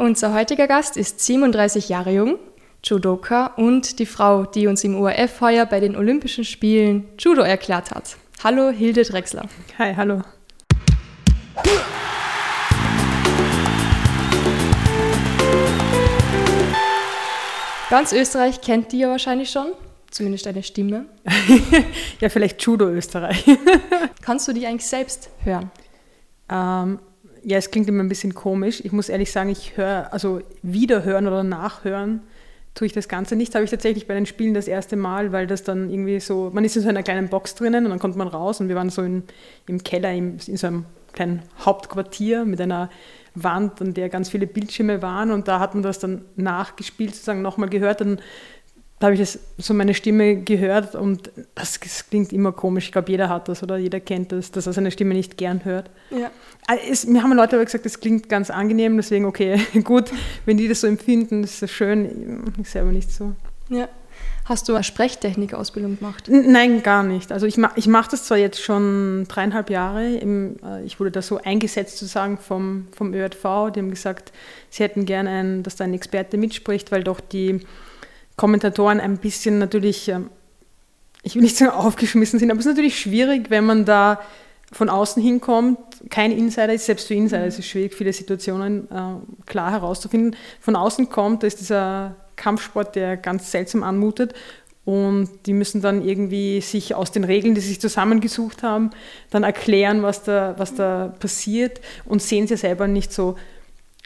Unser heutiger Gast ist 37 Jahre jung, Judoka und die Frau, die uns im ORF heuer bei den Olympischen Spielen Judo erklärt hat. Hallo Hilde Drechsler. Hi, hallo. Ganz Österreich kennt die ja wahrscheinlich schon, zumindest deine Stimme. ja, vielleicht Judo Österreich. Kannst du die eigentlich selbst hören? Ähm, ja, es klingt immer ein bisschen komisch. Ich muss ehrlich sagen, ich höre, also wiederhören oder nachhören tue ich das Ganze nicht. Habe ich tatsächlich bei den Spielen das erste Mal, weil das dann irgendwie so, man ist in so einer kleinen Box drinnen und dann kommt man raus und wir waren so in, im Keller, in, in so einem kleinen Hauptquartier mit einer Wand, an der ganz viele Bildschirme waren und da hat man das dann nachgespielt, sozusagen nochmal gehört. Dann da habe ich das, so meine Stimme gehört und das, das klingt immer komisch. Ich glaube, jeder hat das oder jeder kennt das, dass er seine Stimme nicht gern hört. Ja. Ah, es, mir haben Leute aber gesagt, das klingt ganz angenehm, deswegen okay, gut, wenn die das so empfinden, ist das schön. Ich selber nicht so. Ja. Hast du eine Sprechtechnik-Ausbildung gemacht? Nein, gar nicht. Also ich, ma ich mache das zwar jetzt schon dreieinhalb Jahre. Im, äh, ich wurde da so eingesetzt sozusagen vom, vom ÖRV. Die haben gesagt, sie hätten gerne, einen, dass da ein Experte mitspricht, weil doch die Kommentatoren ein bisschen natürlich, ähm, ich will nicht sagen aufgeschmissen sind, aber es ist natürlich schwierig, wenn man da von außen hinkommt, kein Insider ist, selbst für Insider ist es schwierig, viele Situationen äh, klar herauszufinden. Von außen kommt, da ist dieser Kampfsport, der ganz seltsam anmutet. Und die müssen dann irgendwie sich aus den Regeln, die sie sich zusammengesucht haben, dann erklären, was da, was da passiert und sehen sie selber nicht so.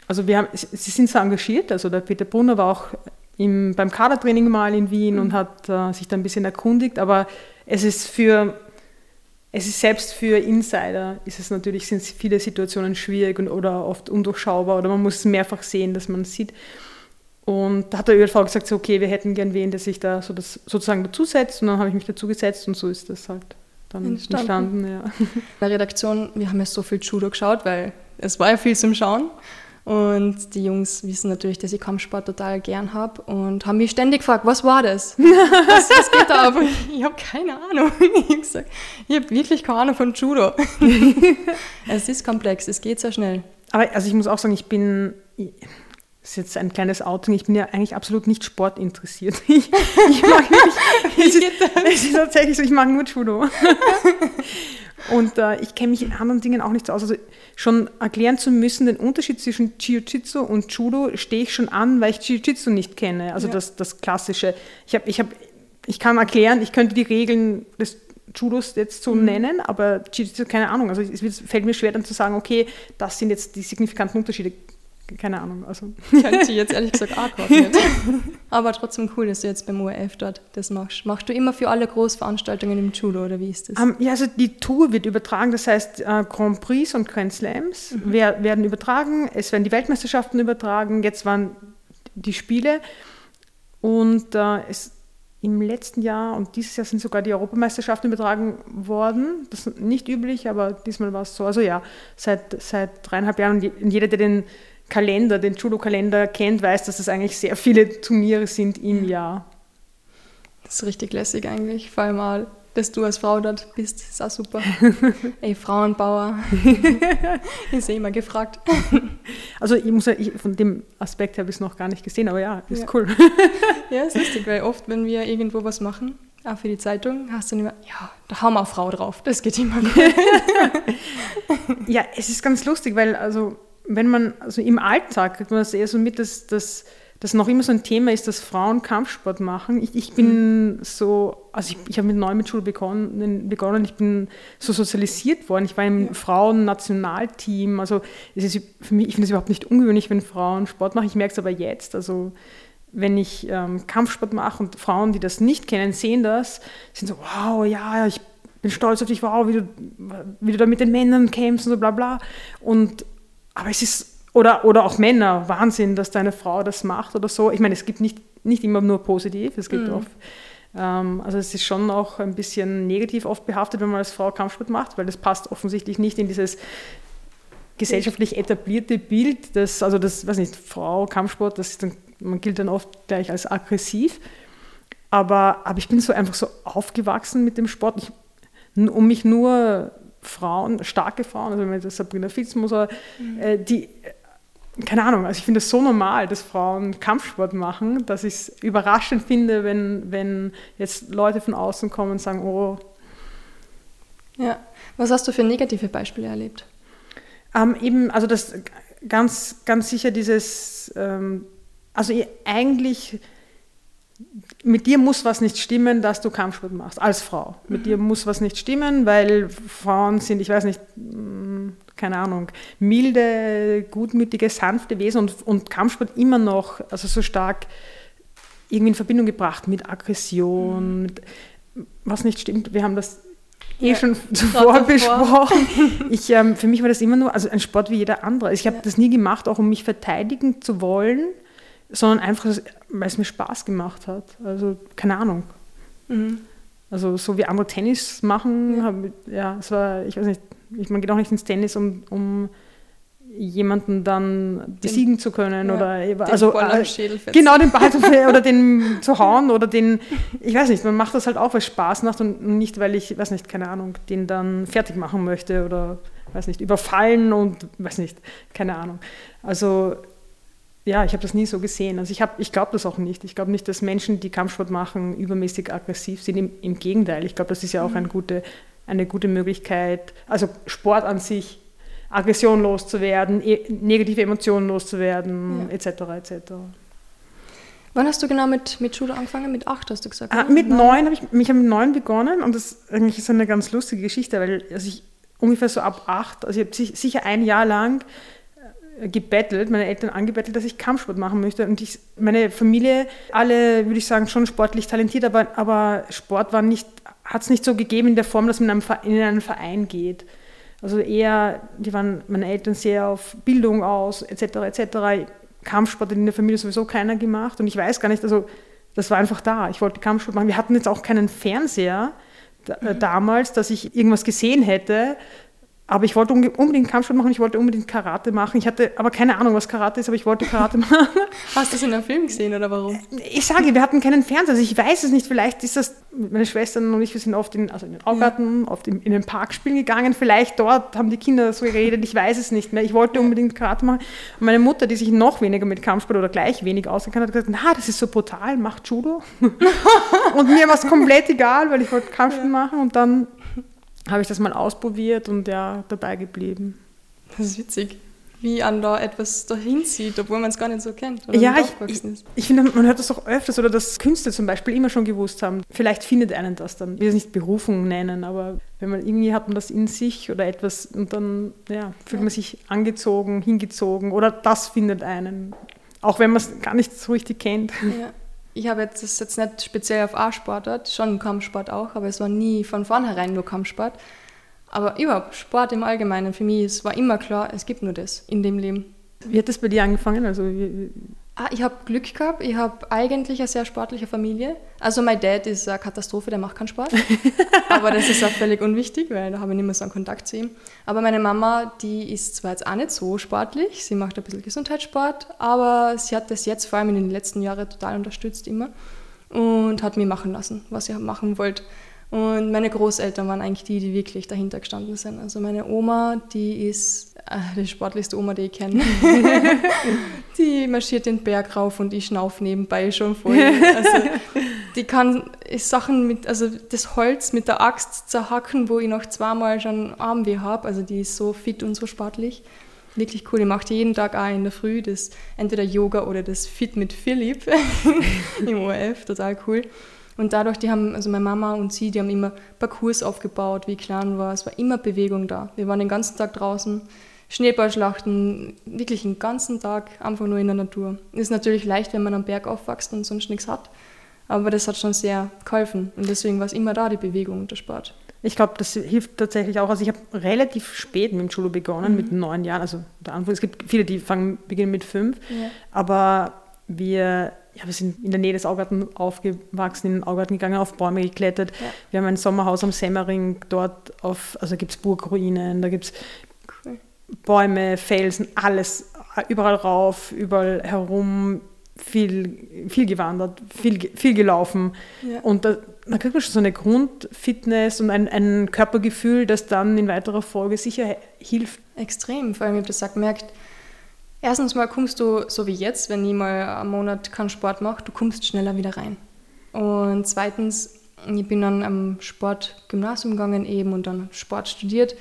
Also wir haben, sie sind so engagiert, also der Peter Brunner war auch im, beim Kadertraining mal in Wien mhm. und hat äh, sich da ein bisschen erkundigt, aber es ist für es ist selbst für Insider ist es natürlich sind viele Situationen schwierig und, oder oft undurchschaubar oder man muss es mehrfach sehen, dass man es sieht. Und da hat der ÖLV gesagt, so, okay, wir hätten gern wen, der sich da so das sozusagen dazusetzt. Und dann habe ich mich dazugesetzt und so ist das halt dann entstanden. entstanden ja. In der Redaktion, wir haben ja so viel Judo geschaut, weil es war ja viel zum Schauen. Und die Jungs wissen natürlich, dass ich Kampfsport total gern habe und haben mich ständig gefragt, was war das? Was, was geht da ab? Ich habe keine Ahnung. Ich habe hab wirklich keine Ahnung von Judo. es ist komplex, es geht sehr schnell. Aber also ich muss auch sagen, ich bin das ist jetzt ein kleines Outing. Ich bin ja eigentlich absolut nicht sportinteressiert. Ich, ich mag wirklich, es, ist, es ist tatsächlich so, ich mag nur Judo. Und äh, ich kenne mich in anderen Dingen auch nicht so aus. Also schon erklären zu müssen, den Unterschied zwischen Jiu-Jitsu und Judo stehe ich schon an, weil ich Jiu-Jitsu nicht kenne. Also ja. das, das Klassische. Ich, hab, ich, hab, ich kann erklären, ich könnte die Regeln des Judos jetzt so mhm. nennen, aber Jiu-Jitsu, keine Ahnung. Also es fällt mir schwer dann zu sagen, okay, das sind jetzt die signifikanten Unterschiede keine Ahnung. Also. Könnte jetzt ehrlich gesagt auch nicht. Aber trotzdem cool, dass du jetzt beim ORF dort das machst. Machst du immer für alle Großveranstaltungen im Judo oder wie ist das? Um, ähm, ja, also die Tour wird übertragen, das heißt äh, Grand Prix und Grand Slams mhm. werden übertragen. Es werden die Weltmeisterschaften übertragen. Jetzt waren die Spiele und äh, es im letzten Jahr und dieses Jahr sind sogar die Europameisterschaften übertragen worden. Das ist nicht üblich, aber diesmal war es so. Also ja, seit, seit dreieinhalb Jahren und jeder, der den Kalender, den Judo-Kalender kennt, weiß, dass es eigentlich sehr viele Turniere sind im Jahr. Das ist richtig lässig eigentlich, vor allem auch, dass du als Frau dort bist, ist auch super. Ey, Frauenbauer, ist eh immer gefragt. Also ich muss ja, ich, von dem Aspekt habe ich es noch gar nicht gesehen, aber ja, ist ja. cool. Ja, ist lustig, weil oft, wenn wir irgendwo was machen, auch für die Zeitung, hast du immer, ja, da haben wir eine Frau drauf, das geht immer gut. ja, es ist ganz lustig, weil also wenn man, also im Alltag kriegt man das eher so mit, dass das dass noch immer so ein Thema ist, dass Frauen Kampfsport machen. Ich, ich bin so, also ich, ich habe mit neun mit Schule begonnen, begonnen, ich bin so sozialisiert worden. Ich war im ja. Frauen-Nationalteam. Also es ist für mich, ich finde es überhaupt nicht ungewöhnlich, wenn Frauen Sport machen. Ich merke es aber jetzt. Also wenn ich ähm, Kampfsport mache und Frauen, die das nicht kennen, sehen das, sind so, wow, ja, ich bin stolz auf dich, wow, wie du, wie du da mit den Männern kämpfst und so bla bla. Und aber es ist, oder, oder auch Männer, Wahnsinn, dass deine Frau das macht oder so. Ich meine, es gibt nicht, nicht immer nur positiv, es gibt mhm. oft, ähm, also es ist schon auch ein bisschen negativ oft behaftet, wenn man als Frau Kampfsport macht, weil das passt offensichtlich nicht in dieses gesellschaftlich etablierte Bild, das, also das, weiß nicht, Frau, Kampfsport, das dann, man gilt dann oft gleich als aggressiv. Aber, aber ich bin so einfach so aufgewachsen mit dem Sport. Ich, um mich nur Frauen, starke Frauen, also wenn man das Sabrina Fitzmoser, mhm. äh, die keine Ahnung, also ich finde es so normal, dass Frauen Kampfsport machen, dass ich es überraschend finde, wenn, wenn jetzt Leute von außen kommen und sagen, oh. Ja, was hast du für negative Beispiele erlebt? Ähm, eben, also das ganz, ganz sicher dieses, ähm, also eigentlich mit dir muss was nicht stimmen, dass du Kampfsport machst, als Frau. Mit mhm. dir muss was nicht stimmen, weil Frauen sind, ich weiß nicht, mm, keine Ahnung, milde, gutmütige, sanfte Wesen und, und Kampfsport immer noch, also so stark irgendwie in Verbindung gebracht mit Aggression, mhm. mit, was nicht stimmt. Wir haben das eh ja, schon zuvor besprochen. Ich, ähm, für mich war das immer nur also ein Sport wie jeder andere. Ich habe ja. das nie gemacht, auch um mich verteidigen zu wollen, sondern einfach, weil es mir Spaß gemacht hat. Also keine Ahnung. Mhm. Also so wie andere Tennis machen, ja, hab, ja es war, ich weiß nicht, ich, man geht auch nicht ins Tennis, um, um jemanden dann besiegen den, zu können ja, oder den also Ball äh, genau den Ball oder den zu hauen oder den ich weiß nicht man macht das halt auch weil es Spaß macht und nicht weil ich weiß nicht keine Ahnung den dann fertig machen möchte oder weiß nicht überfallen und weiß nicht keine Ahnung also ja ich habe das nie so gesehen also ich ich glaube das auch nicht ich glaube nicht dass Menschen die Kampfsport machen übermäßig aggressiv sind im, im Gegenteil ich glaube das ist ja auch mhm. eine gute eine gute Möglichkeit also Sport an sich Aggression loszuwerden, e negative Emotionen loszuwerden, ja. etc. etc. Wann hast du genau mit, mit Schule angefangen? Mit acht hast du gesagt? Ah, mit neun habe ich, mich habe mit neun begonnen und das eigentlich ist eine ganz lustige Geschichte, weil also ich ungefähr so ab acht, also ich habe sicher ein Jahr lang gebettelt, meine Eltern angebettelt, dass ich Kampfsport machen möchte. Und ich, meine Familie, alle, würde ich sagen, schon sportlich talentiert, aber, aber Sport hat es nicht so gegeben in der Form, dass man in einen, in einen Verein geht. Also eher, die waren meine Eltern sehr auf Bildung aus, etc. etc. Kampfsport hat in der Familie sowieso keiner gemacht und ich weiß gar nicht, also das war einfach da. Ich wollte Kampfsport machen. Wir hatten jetzt auch keinen Fernseher äh, mhm. damals, dass ich irgendwas gesehen hätte, aber ich wollte unbedingt Kampfsport machen, ich wollte unbedingt Karate machen. Ich hatte aber keine Ahnung, was Karate ist, aber ich wollte Karate machen. Hast du es in einem Film gesehen oder warum? Ich sage, wir hatten keinen Fernseher, also ich weiß es nicht. Vielleicht ist das, meine Schwestern und ich, wir sind oft in, also in den Augarten, ja. oft in, in, den Park spielen gegangen. Vielleicht dort haben die Kinder so geredet, ich weiß es nicht mehr. Ich wollte unbedingt Karate machen. Und meine Mutter, die sich noch weniger mit Kampfsport oder gleich wenig ausgekannt hat, gesagt, na, das ist so brutal, macht Judo. und mir war es komplett egal, weil ich wollte Kampfsport ja. machen und dann habe ich das mal ausprobiert und ja, dabei geblieben. Das ist witzig, wie an da etwas dahin zieht, obwohl man es gar nicht so kennt. Oder ja, ich, ich, ich, finde, man hört das auch öfters oder dass Künstler zum Beispiel immer schon gewusst haben. Vielleicht findet einen das dann. Ich will es nicht Berufung nennen, aber wenn man irgendwie hat man das in sich oder etwas und dann ja, fühlt ja. man sich angezogen, hingezogen oder das findet einen. Auch wenn man es gar nicht so richtig kennt. Ja ich habe jetzt, das jetzt nicht speziell auf A-Sportart, schon Kampfsport auch, aber es war nie von vornherein nur Kampfsport. Aber überhaupt, Sport im Allgemeinen, für mich, es war immer klar, es gibt nur das in dem Leben. Wie hat das bei dir angefangen? Also, wie, Ah, ich habe Glück gehabt. Ich habe eigentlich eine sehr sportliche Familie. Also mein Dad ist eine Katastrophe, der macht keinen Sport. Aber das ist auch völlig unwichtig, weil da habe ich nicht mehr so einen Kontakt zu ihm. Aber meine Mama, die ist zwar jetzt auch nicht so sportlich, sie macht ein bisschen Gesundheitssport, aber sie hat das jetzt vor allem in den letzten Jahren total unterstützt immer und hat mir machen lassen, was ich machen wollte. Und meine Großeltern waren eigentlich die, die wirklich dahinter gestanden sind. Also meine Oma, die ist äh, die sportlichste Oma, die ich kenne. die marschiert den Berg rauf und ich schnauf nebenbei schon voll. Also die kann Sachen mit, also das Holz mit der Axt zerhacken, wo ich noch zweimal schon Armweh habe. Also die ist so fit und so sportlich. Wirklich cool. Die macht jeden Tag auch in der Früh das entweder Yoga oder das Fit mit Philipp im ORF. Total cool. Und dadurch, die haben, also meine Mama und sie, die haben immer Parcours aufgebaut, wie ich klein war. Es war immer Bewegung da. Wir waren den ganzen Tag draußen, Schneeballschlachten, wirklich den ganzen Tag einfach nur in der Natur. Ist natürlich leicht, wenn man am Berg aufwächst und sonst nichts hat. Aber das hat schon sehr geholfen. Und deswegen war es immer da, die Bewegung und der Sport. Ich glaube, das hilft tatsächlich auch. Also ich habe relativ spät mit dem Judo begonnen, mhm. mit neun Jahren. Also der Anfang, es gibt viele, die fangen, beginnen mit fünf. Ja. Aber wir ja, wir sind in der Nähe des Augarten aufgewachsen, in den Augarten gegangen, auf Bäume geklettert. Ja. Wir haben ein Sommerhaus am Semmering, dort auf, also gibt es Burgruinen, da gibt es cool. Bäume, Felsen, alles, überall rauf, überall herum, viel, viel gewandert, viel, viel gelaufen. Ja. Und da, da kriegt man schon so eine Grundfitness und ein, ein Körpergefühl, das dann in weiterer Folge sicher hilft. Extrem, vor allem, ich habe das auch gemerkt, Erstens mal kommst du, so wie jetzt, wenn ich mal einen Monat keinen Sport mache, du kommst schneller wieder rein. Und zweitens, ich bin dann am Sportgymnasium gegangen eben und dann Sport studiert.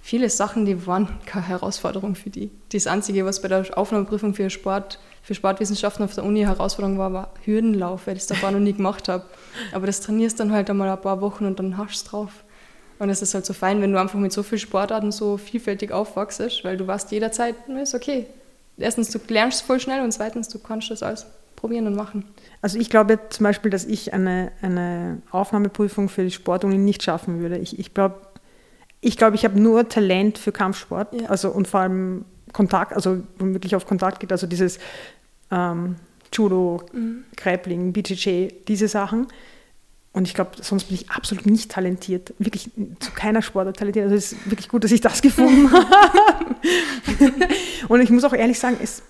Viele Sachen, die waren keine Herausforderung für die. Das Einzige, was bei der Aufnahmeprüfung für Sport, für Sportwissenschaften auf der Uni Herausforderung war, war Hürdenlauf, weil ich das davor noch nie gemacht habe. Aber das trainierst dann halt einmal ein paar Wochen und dann hast du es drauf. Und es ist halt so fein, wenn du einfach mit so vielen Sportarten so vielfältig aufwachst, weil du weißt jederzeit, ist okay. Erstens, du lernst voll schnell und zweitens, du kannst das alles probieren und machen. Also ich glaube zum Beispiel, dass ich eine, eine Aufnahmeprüfung für die Sportuni nicht schaffen würde. Ich, ich glaube, ich, glaub, ich habe nur Talent für Kampfsport. Ja. Also und vor allem Kontakt, also wo man wirklich auf Kontakt geht, also dieses ähm, Judo, mhm. Grappling, BJJ, diese Sachen. Und ich glaube, sonst bin ich absolut nicht talentiert. Wirklich zu keiner Sportart talentiert. Also es ist wirklich gut, dass ich das gefunden habe. und ich muss auch ehrlich sagen, es,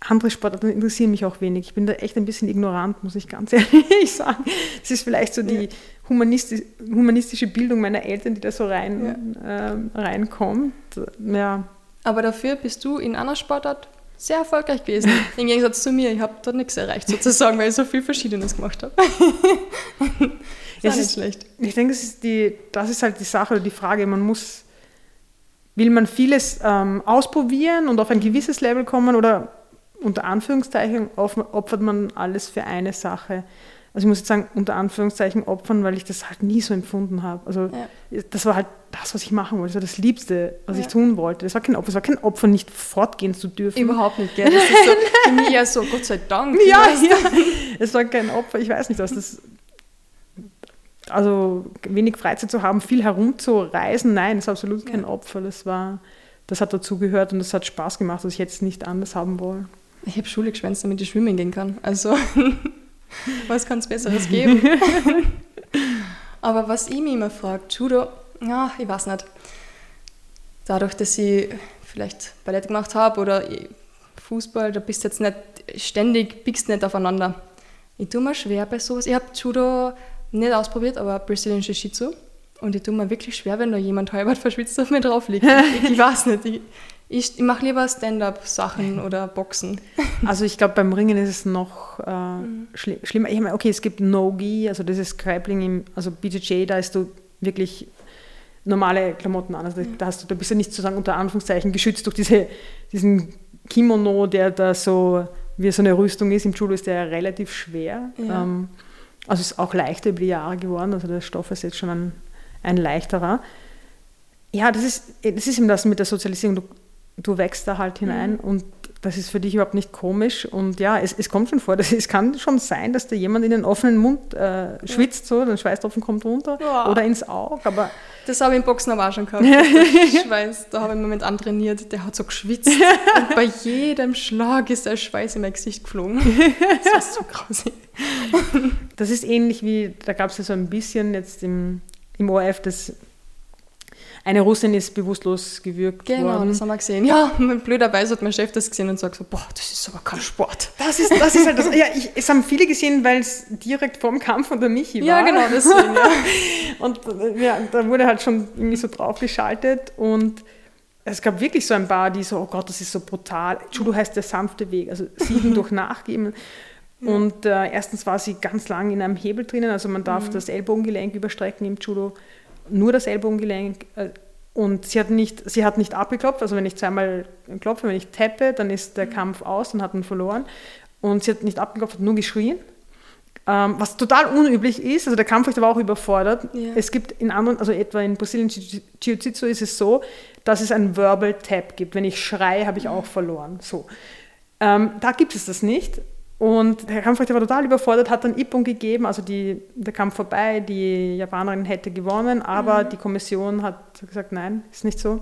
andere Sportarten interessieren mich auch wenig. Ich bin da echt ein bisschen ignorant, muss ich ganz ehrlich sagen. Es ist vielleicht so die humanistisch, humanistische Bildung meiner Eltern, die da so rein, ja. äh, reinkommt. Ja. Aber dafür bist du in einer Sportart sehr erfolgreich gewesen. Im Gegensatz zu mir. Ich habe da nichts erreicht, sozusagen, weil ich so viel Verschiedenes gemacht habe. das ist schlecht. Ich denke, das ist, die, das ist halt die Sache oder die Frage. Man muss, will man vieles ähm, ausprobieren und auf ein gewisses Level kommen oder unter Anführungszeichen opfert man alles für eine Sache. Also ich muss jetzt sagen, unter Anführungszeichen opfern, weil ich das halt nie so empfunden habe. Also ja. das war halt das, was ich machen wollte. Das war das Liebste, was ja. ich tun wollte. Das war kein Opfer. Es war kein Opfer, nicht fortgehen zu dürfen. Überhaupt nicht, gell? Das ist so, für mich ja so, Gott sei Dank. Ja, ja. Es war kein Opfer. Ich weiß nicht, was das... Also wenig Freizeit zu haben, viel herumzureisen, nein, das ist absolut kein ja. Opfer. Das war... Das hat dazugehört und das hat Spaß gemacht, dass ich jetzt nicht anders haben wollte. Ich habe Schule geschwänzt, damit ich schwimmen gehen kann. Also... Was kann es Besseres geben? Aber was ich mich immer frage, Judo, ja, ich weiß nicht. Dadurch, dass ich vielleicht Ballett gemacht habe oder Fußball, da bist du jetzt nicht ständig, biegst nicht aufeinander. Ich tue mir schwer bei sowas. Ich habe Judo nicht ausprobiert, aber Brazilian Jiu-Jitsu. Und ich tue mir wirklich schwer, wenn da jemand halb verschwitzt auf mir drauf liegt. Ich, ich weiß nicht. Ich, ich, ich mache lieber Stand-up-Sachen oder Boxen. Also ich glaube, beim Ringen ist es noch äh, mhm. schli schlimmer. Ich meine, okay, es gibt No-Gi, also das ist Grappling, im, also BJJ, da ist du wirklich normale Klamotten an. Also da, hast du, da bist du nicht sozusagen unter Anführungszeichen geschützt durch diese, diesen Kimono, der da so wie so eine Rüstung ist. Im Judo ist der relativ schwer. Ja. Ähm, also ist auch leichter über die Jahre geworden. Also der Stoff ist jetzt schon ein, ein leichterer. Ja, das ist, das ist eben das mit der Sozialisierung. Du, du wächst da halt hinein mhm. und das ist für dich überhaupt nicht komisch. Und ja, es, es kommt schon vor, dass, es kann schon sein, dass da jemand in den offenen Mund äh, schwitzt, so, der Schweißtropfen kommt runter ja. oder ins Auge. Aber das habe ich im Boxen aber auch schon gehabt. Schweiß, da habe ich einen Moment antrainiert, der hat so geschwitzt. und bei jedem Schlag ist der Schweiß in mein Gesicht geflogen. Das war so grausig. Das ist ähnlich wie, da gab es ja so ein bisschen jetzt im, im ORF das eine Russin ist bewusstlos gewürgt genau, worden. Genau, das haben wir gesehen. Ja, blöderweise hat mein Chef das gesehen und sagt so, boah, das ist aber kein Sport. Das ist, das ist halt das. Ja, ich, es haben viele gesehen, weil es direkt vorm Kampf von der Michi war. Ja, genau, deswegen, ja. und ja, da wurde halt schon irgendwie so draufgeschaltet und es gab wirklich so ein paar, die so, oh Gott, das ist so brutal. Judo heißt der sanfte Weg, also siegen durch Nachgeben. Und äh, erstens war sie ganz lang in einem Hebel drinnen, also man darf mhm. das Ellbogengelenk überstrecken im Judo nur das Ellbogengelenk. Äh, und sie hat, nicht, sie hat nicht abgeklopft, also wenn ich zweimal klopfe, wenn ich tappe, dann ist der Kampf aus, dann hat man verloren. Und sie hat nicht abgeklopft, hat nur geschrien. Ähm, was total unüblich ist, also der Kampfrichter war auch überfordert. Ja. Es gibt in anderen, also etwa in Brasilien Jiu-Jitsu ist es so, dass es einen Verbal Tap gibt. Wenn ich schreie, habe ich auch verloren. So. Ähm, da gibt es das nicht. Und der Kampfrichter war total überfordert, hat dann Ippung gegeben, also die, der Kampf vorbei, die Japanerin hätte gewonnen, aber mhm. die Kommission hat gesagt, nein, ist nicht so.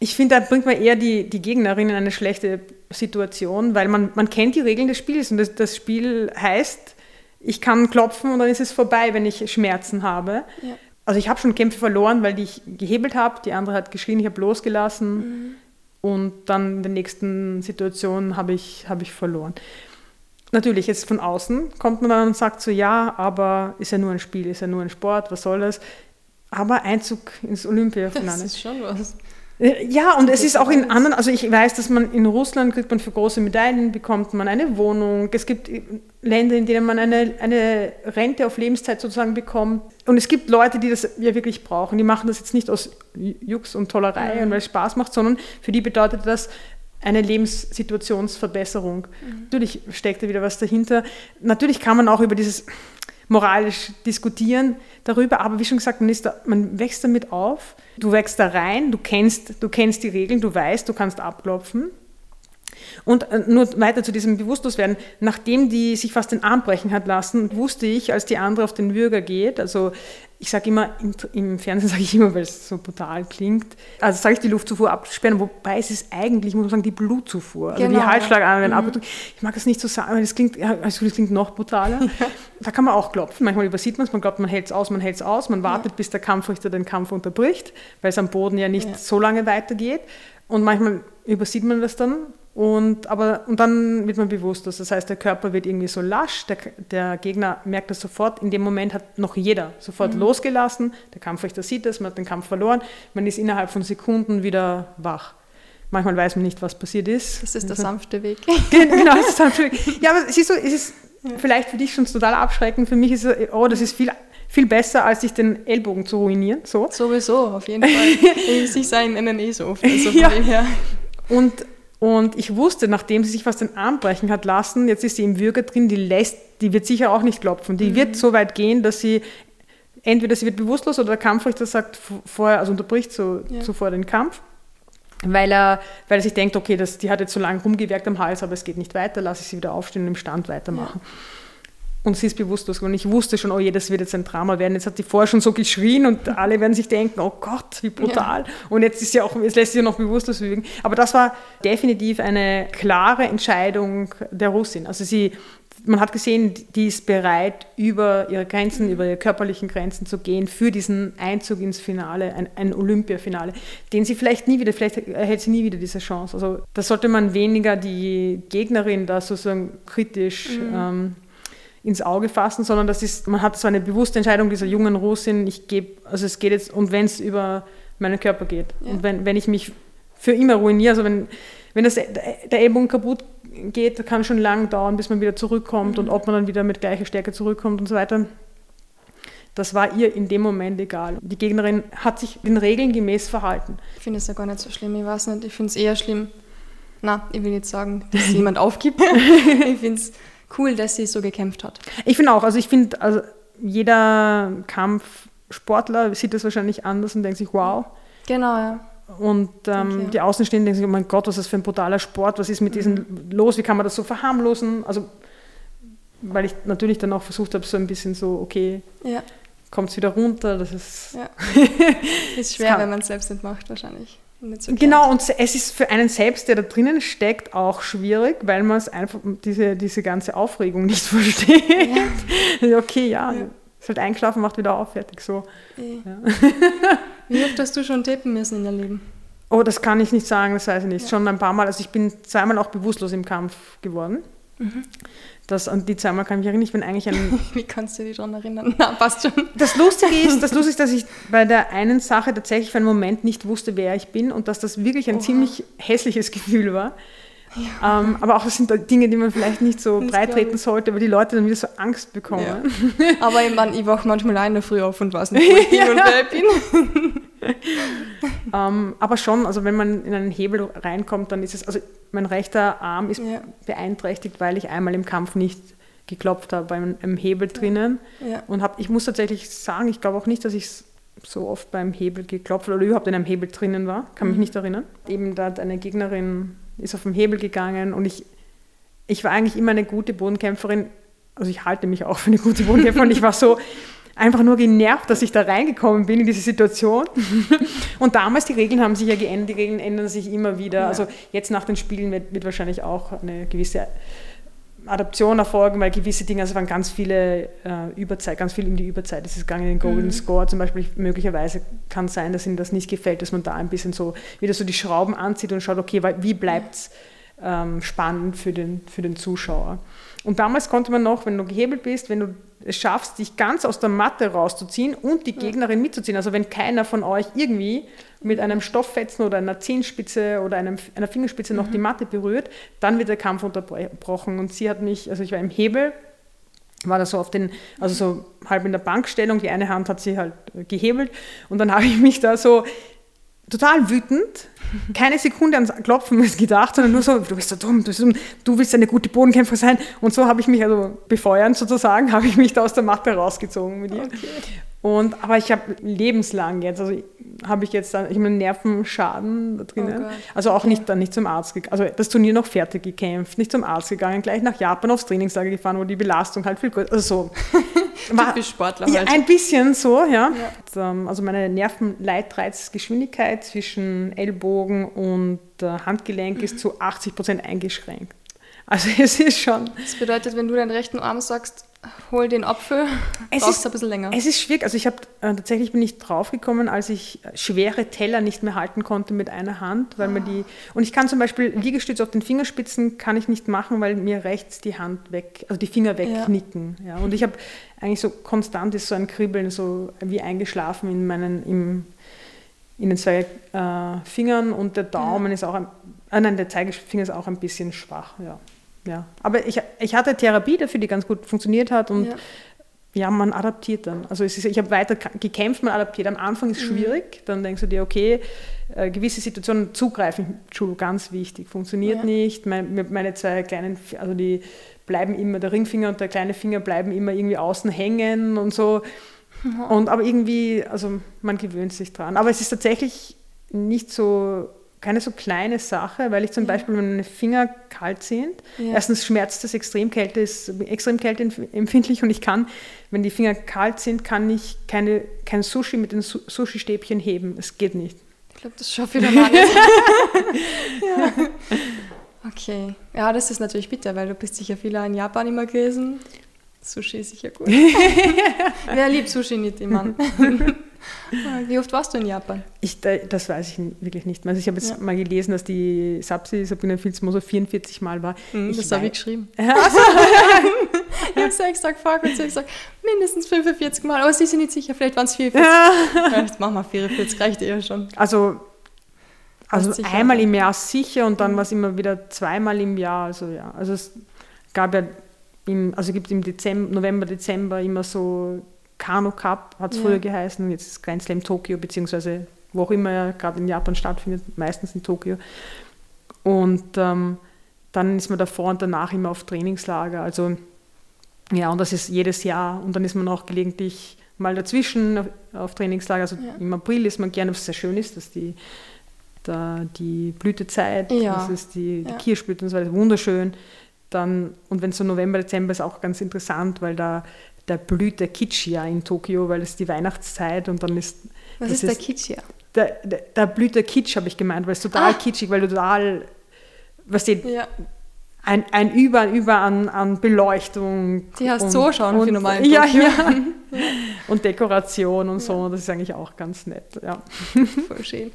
Ich finde, da bringt man eher die, die Gegnerin in eine schlechte Situation, weil man, man kennt die Regeln des Spiels und das, das Spiel heißt, ich kann klopfen und dann ist es vorbei, wenn ich Schmerzen habe. Ja. Also ich habe schon Kämpfe verloren, weil ich gehebelt habe, die andere hat geschrien, ich habe losgelassen mhm. und dann in der nächsten Situation habe ich, hab ich verloren natürlich jetzt von außen kommt man dann und sagt so, ja, aber ist ja nur ein Spiel, ist ja nur ein Sport, was soll das? Aber Einzug ins Olympiafinale. Das ist schon was. Äh, ja, und es ist auch in anderen, also ich weiß, dass man in Russland kriegt man für große Medaillen, bekommt man eine Wohnung. Es gibt Länder, in denen man eine, eine Rente auf Lebenszeit sozusagen bekommt. Und es gibt Leute, die das ja wirklich brauchen. Die machen das jetzt nicht aus Jux und Tollerei mhm. und weil es Spaß macht, sondern für die bedeutet das eine Lebenssituationsverbesserung. Mhm. Natürlich steckt da wieder was dahinter. Natürlich kann man auch über dieses moralisch diskutieren darüber, aber wie schon gesagt, man, da, man wächst damit auf, du wächst da rein, du kennst, du kennst die Regeln, du weißt, du kannst abklopfen. Und äh, nur weiter zu diesem Bewusstloswerden. Nachdem die sich fast den Arm brechen hat lassen, wusste ich, als die andere auf den Würger geht, also ich sage immer, im, im Fernsehen sage ich immer, weil es so brutal klingt, also sage ich die Luftzufuhr absperren, wobei es ist eigentlich, muss man sagen, die Blutzufuhr. Also genau, die Halsschlagadern werden mhm. Ich mag das nicht so sagen, weil das klingt, also das klingt noch brutaler. Da kann man auch klopfen. Manchmal übersieht man es, man glaubt, man hält es aus, man hält es aus, man wartet, ja. bis der Kampfrichter den Kampf unterbricht, weil es am Boden ja nicht ja. so lange weitergeht. Und manchmal übersieht man das dann und, aber, und dann wird man bewusst, das heißt, der Körper wird irgendwie so lasch, der, der Gegner merkt das sofort. In dem Moment hat noch jeder sofort mhm. losgelassen, der Kampfrichter sieht das, man hat den Kampf verloren, man ist innerhalb von Sekunden wieder wach. Manchmal weiß man nicht, was passiert ist. Das ist der sanfte Weg. genau, das ist der sanfte Weg. Ja, aber es ist so, es ist ja. vielleicht für dich schon total abschreckend. Für mich ist es, oh, das ist viel, viel besser, als sich den Ellbogen zu ruinieren. So. Sowieso, auf jeden Fall. ich sehe im MMA so oft. Also ja. Und und ich wusste, nachdem sie sich fast den Arm brechen hat lassen, jetzt ist sie im Würger drin, die lässt, die wird sicher auch nicht klopfen. Die mhm. wird so weit gehen, dass sie entweder sie wird bewusstlos oder der Kampfrichter sagt vorher, also unterbricht so, ja. zuvor den Kampf, weil er, weil er sich denkt, okay, das, die hat jetzt so lange rumgewirkt am Hals, aber es geht nicht weiter, lasse ich sie wieder aufstehen und im Stand weitermachen. Ja. Und sie ist bewusstlos geworden. Ich wusste schon, oh je, das wird jetzt ein Drama werden. Jetzt hat die vorher schon so geschrien und alle werden sich denken, oh Gott, wie brutal. Ja. Und jetzt ist sie auch, es lässt sich ja noch bewusstlos wirken. Aber das war definitiv eine klare Entscheidung der Russin. Also sie, man hat gesehen, die ist bereit, über ihre Grenzen, über ihre körperlichen Grenzen zu gehen für diesen Einzug ins Finale, ein, ein Olympiafinale, den sie vielleicht nie wieder, vielleicht erhält sie nie wieder diese Chance. Also da sollte man weniger die Gegnerin da sozusagen kritisch mhm. ähm, ins Auge fassen, sondern das ist, man hat so eine bewusste Entscheidung dieser jungen Russin, ich gebe, also es geht jetzt, und wenn es über meinen Körper geht. Ja. Und wenn, wenn ich mich für immer ruiniere, also wenn, wenn das, der Ellbogen kaputt geht, kann schon lang dauern, bis man wieder zurückkommt mhm. und ob man dann wieder mit gleicher Stärke zurückkommt und so weiter. Das war ihr in dem Moment egal. Die Gegnerin hat sich den Regeln gemäß verhalten. Ich finde es ja gar nicht so schlimm, ich weiß nicht, ich finde es eher schlimm, na, ich will jetzt sagen, dass jemand aufgibt. ich finde es cool, dass sie so gekämpft hat. Ich finde auch, also ich finde, also jeder Kampfsportler sieht das wahrscheinlich anders und denkt sich, wow. Genau, ja. Und ähm, okay. die Außenstehenden denken sich, oh mein Gott, was ist das für ein brutaler Sport, was ist mit diesem mhm. los, wie kann man das so verharmlosen? Also, weil ich natürlich dann auch versucht habe, so ein bisschen so, okay, ja. kommt es wieder runter, das ist... Ja. ist schwer, wenn man es selbst nicht macht, wahrscheinlich. So genau, und es ist für einen selbst, der da drinnen steckt, auch schwierig, weil man es einfach, diese, diese ganze Aufregung nicht versteht. Ja. okay, ja, ja, ist halt eingeschlafen, macht wieder auf, fertig, so. Ja. Wie oft hast du schon tippen müssen in deinem Leben? Oh, das kann ich nicht sagen, das weiß ich nicht. Schon ein paar Mal, also ich bin zweimal auch bewusstlos im Kampf geworden. Mhm. Das, und die zweimal kann ich mich erinnern, ich bin eigentlich ein... Wie kannst du dich daran erinnern? Na, passt schon. Das Lustige, ist, das Lustige ist, dass ich bei der einen Sache tatsächlich für einen Moment nicht wusste, wer ich bin und dass das wirklich ein Oha. ziemlich hässliches Gefühl war. Ja. Ähm, aber auch das sind Dinge, die man vielleicht nicht so breit treten sollte, weil die Leute dann wieder so Angst bekommen. Ja. Aber ich, mein, ich wache manchmal eine früh auf und weiß nicht, wo ich bin und wer ich bin. ähm, aber schon, also wenn man in einen Hebel reinkommt, dann ist es, also mein rechter Arm ist ja. beeinträchtigt, weil ich einmal im Kampf nicht geklopft habe beim Hebel drinnen. Ja. Und hab, ich muss tatsächlich sagen, ich glaube auch nicht, dass ich so oft beim Hebel geklopft oder überhaupt in einem Hebel drinnen war. Kann mich mhm. nicht erinnern. Eben da hat eine Gegnerin ist auf den Hebel gegangen und ich, ich war eigentlich immer eine gute Bodenkämpferin. Also ich halte mich auch für eine gute Bodenkämpferin. ich war so einfach nur genervt, dass ich da reingekommen bin in diese Situation. Und damals, die Regeln haben sich ja geändert, die Regeln ändern sich immer wieder. Ja. Also jetzt nach den Spielen wird, wird wahrscheinlich auch eine gewisse Adaption erfolgen, weil gewisse Dinge, also waren ganz viele äh, Überzeit, ganz viel in die Überzeit ist es gegangen, den Golden mhm. Score zum Beispiel, möglicherweise kann es sein, dass ihnen das nicht gefällt, dass man da ein bisschen so wieder so die Schrauben anzieht und schaut, okay, wie bleibt es ähm, spannend für den, für den Zuschauer. Und damals konnte man noch, wenn du gehebelt bist, wenn du es schaffst, dich ganz aus der Matte rauszuziehen und die Gegnerin mitzuziehen. Also wenn keiner von euch irgendwie mit einem Stofffetzen oder einer Zehenspitze oder einem, einer Fingerspitze noch die Matte berührt, dann wird der Kampf unterbrochen. Und sie hat mich, also ich war im Hebel, war da so auf den, also so halb in der Bankstellung, die eine Hand hat sie halt gehebelt und dann habe ich mich da so total wütend, keine Sekunde ans Klopfen gedacht, sondern nur so, du bist so dumm, du, bist dumm, du willst eine gute Bodenkämpfer sein. Und so habe ich mich, also befeuernd sozusagen, habe ich mich da aus der Matte rausgezogen mit ihr. Okay. Und, aber ich habe lebenslang jetzt, also habe ich jetzt dann, ich einen Nervenschaden da drinnen. Oh also auch nicht, dann nicht zum Arzt gegangen. Also das Turnier noch fertig gekämpft, nicht zum Arzt gegangen, gleich nach Japan aufs Trainingslager gefahren, wo die Belastung halt viel größer, also so. War, Sportler halt. Ja, ein bisschen so, ja. ja. Ähm, also meine Nervenleitreizgeschwindigkeit zwischen Ellbogen und Handgelenk mhm. ist zu 80 Prozent eingeschränkt. Also es ist schon... Das bedeutet, wenn du deinen rechten Arm sagst, hol den Apfel, es brauchst ist, ein bisschen länger. Es ist schwierig. Also ich habe äh, tatsächlich bin ich draufgekommen, als ich schwere Teller nicht mehr halten konnte mit einer Hand, weil ah. mir die und ich kann zum Beispiel Liegestütze auf den Fingerspitzen kann ich nicht machen, weil mir rechts die Hand weg, also die Finger wegknicken. Ja. ja. Und ich habe eigentlich so konstant ist so ein Kribbeln, so wie eingeschlafen in meinen im, in den zwei äh, Fingern und der Daumen ja. ist auch ein, äh, nein, der Zeigefinger ist auch ein bisschen schwach. Ja ja. Aber ich, ich hatte Therapie dafür, die ganz gut funktioniert hat und ja, ja man adaptiert dann. Also ist, ich habe weiter gekämpft, man adaptiert. Am Anfang ist es mhm. schwierig, dann denkst du dir, okay, äh, gewisse Situationen zugreifen, Schul, ganz wichtig, funktioniert ja. nicht. Meine, meine zwei kleinen, also die bleiben immer, der Ringfinger und der kleine Finger bleiben immer irgendwie außen hängen und so. Und aber irgendwie, also man gewöhnt sich dran. Aber es ist tatsächlich nicht so keine so kleine Sache, weil ich zum Beispiel, wenn meine Finger kalt sind, ja. erstens schmerzt das Extremkälte, ist extrem kälteempfindlich und ich kann, wenn die Finger kalt sind, kann ich keine, kein Sushi mit den Sushi-Stäbchen heben. Es geht nicht. Ich glaube, das schaffe ich dann alles. ja. Okay. Ja, das ist natürlich bitter, weil du bist sicher viel in Japan immer gewesen. Sushi ist sicher gut. Wer liebt Sushi nicht, Mann? Wie oft warst du in Japan? Ich, das weiß ich wirklich nicht mehr. Also ich habe jetzt ja. mal gelesen, dass die Sapsi Sabine Filzmoser 44 Mal war. Mhm, das habe ich geschrieben. Also, ich habe es extra gefragt und sie gesagt, mindestens 45 Mal, aber sie sind nicht sicher, vielleicht waren es 44. Ja. Jetzt machen wir 44, reicht eher schon. Also, also einmal im Jahr sicher und dann mhm. war es immer wieder zweimal im Jahr. Also ja, also es gab ja im, also gibt im Dezember, November, Dezember immer so Kano Cup, hat es ja. früher geheißen, jetzt ist Grand Slam Tokio, beziehungsweise wo auch immer er gerade in Japan stattfindet, meistens in Tokio. Und ähm, dann ist man davor und danach immer auf Trainingslager. Also ja, und das ist jedes Jahr. Und dann ist man auch gelegentlich mal dazwischen auf, auf Trainingslager. Also ja. im April ist man gerne, was sehr schön ist, dass die, da, die Blütezeit, ja. das ist die, die ja. Kirschblüte und so weiter, wunderschön. Dann, und wenn es so November, Dezember ist auch ganz interessant, weil da, da blüht der Kitschia in Tokio, weil es die Weihnachtszeit und dann ist. Was ist, ist der Kitschia? Da, da, da, blüht der Kitsch, habe ich gemeint, weil es total ah. kitschig, weil du total, was die, ja. ein, ein Über, Über an, an Beleuchtung. Die hast und, so schauen und, normal. Ja, ja. und Dekoration und so, das ist eigentlich auch ganz nett. Ja. Voll schön.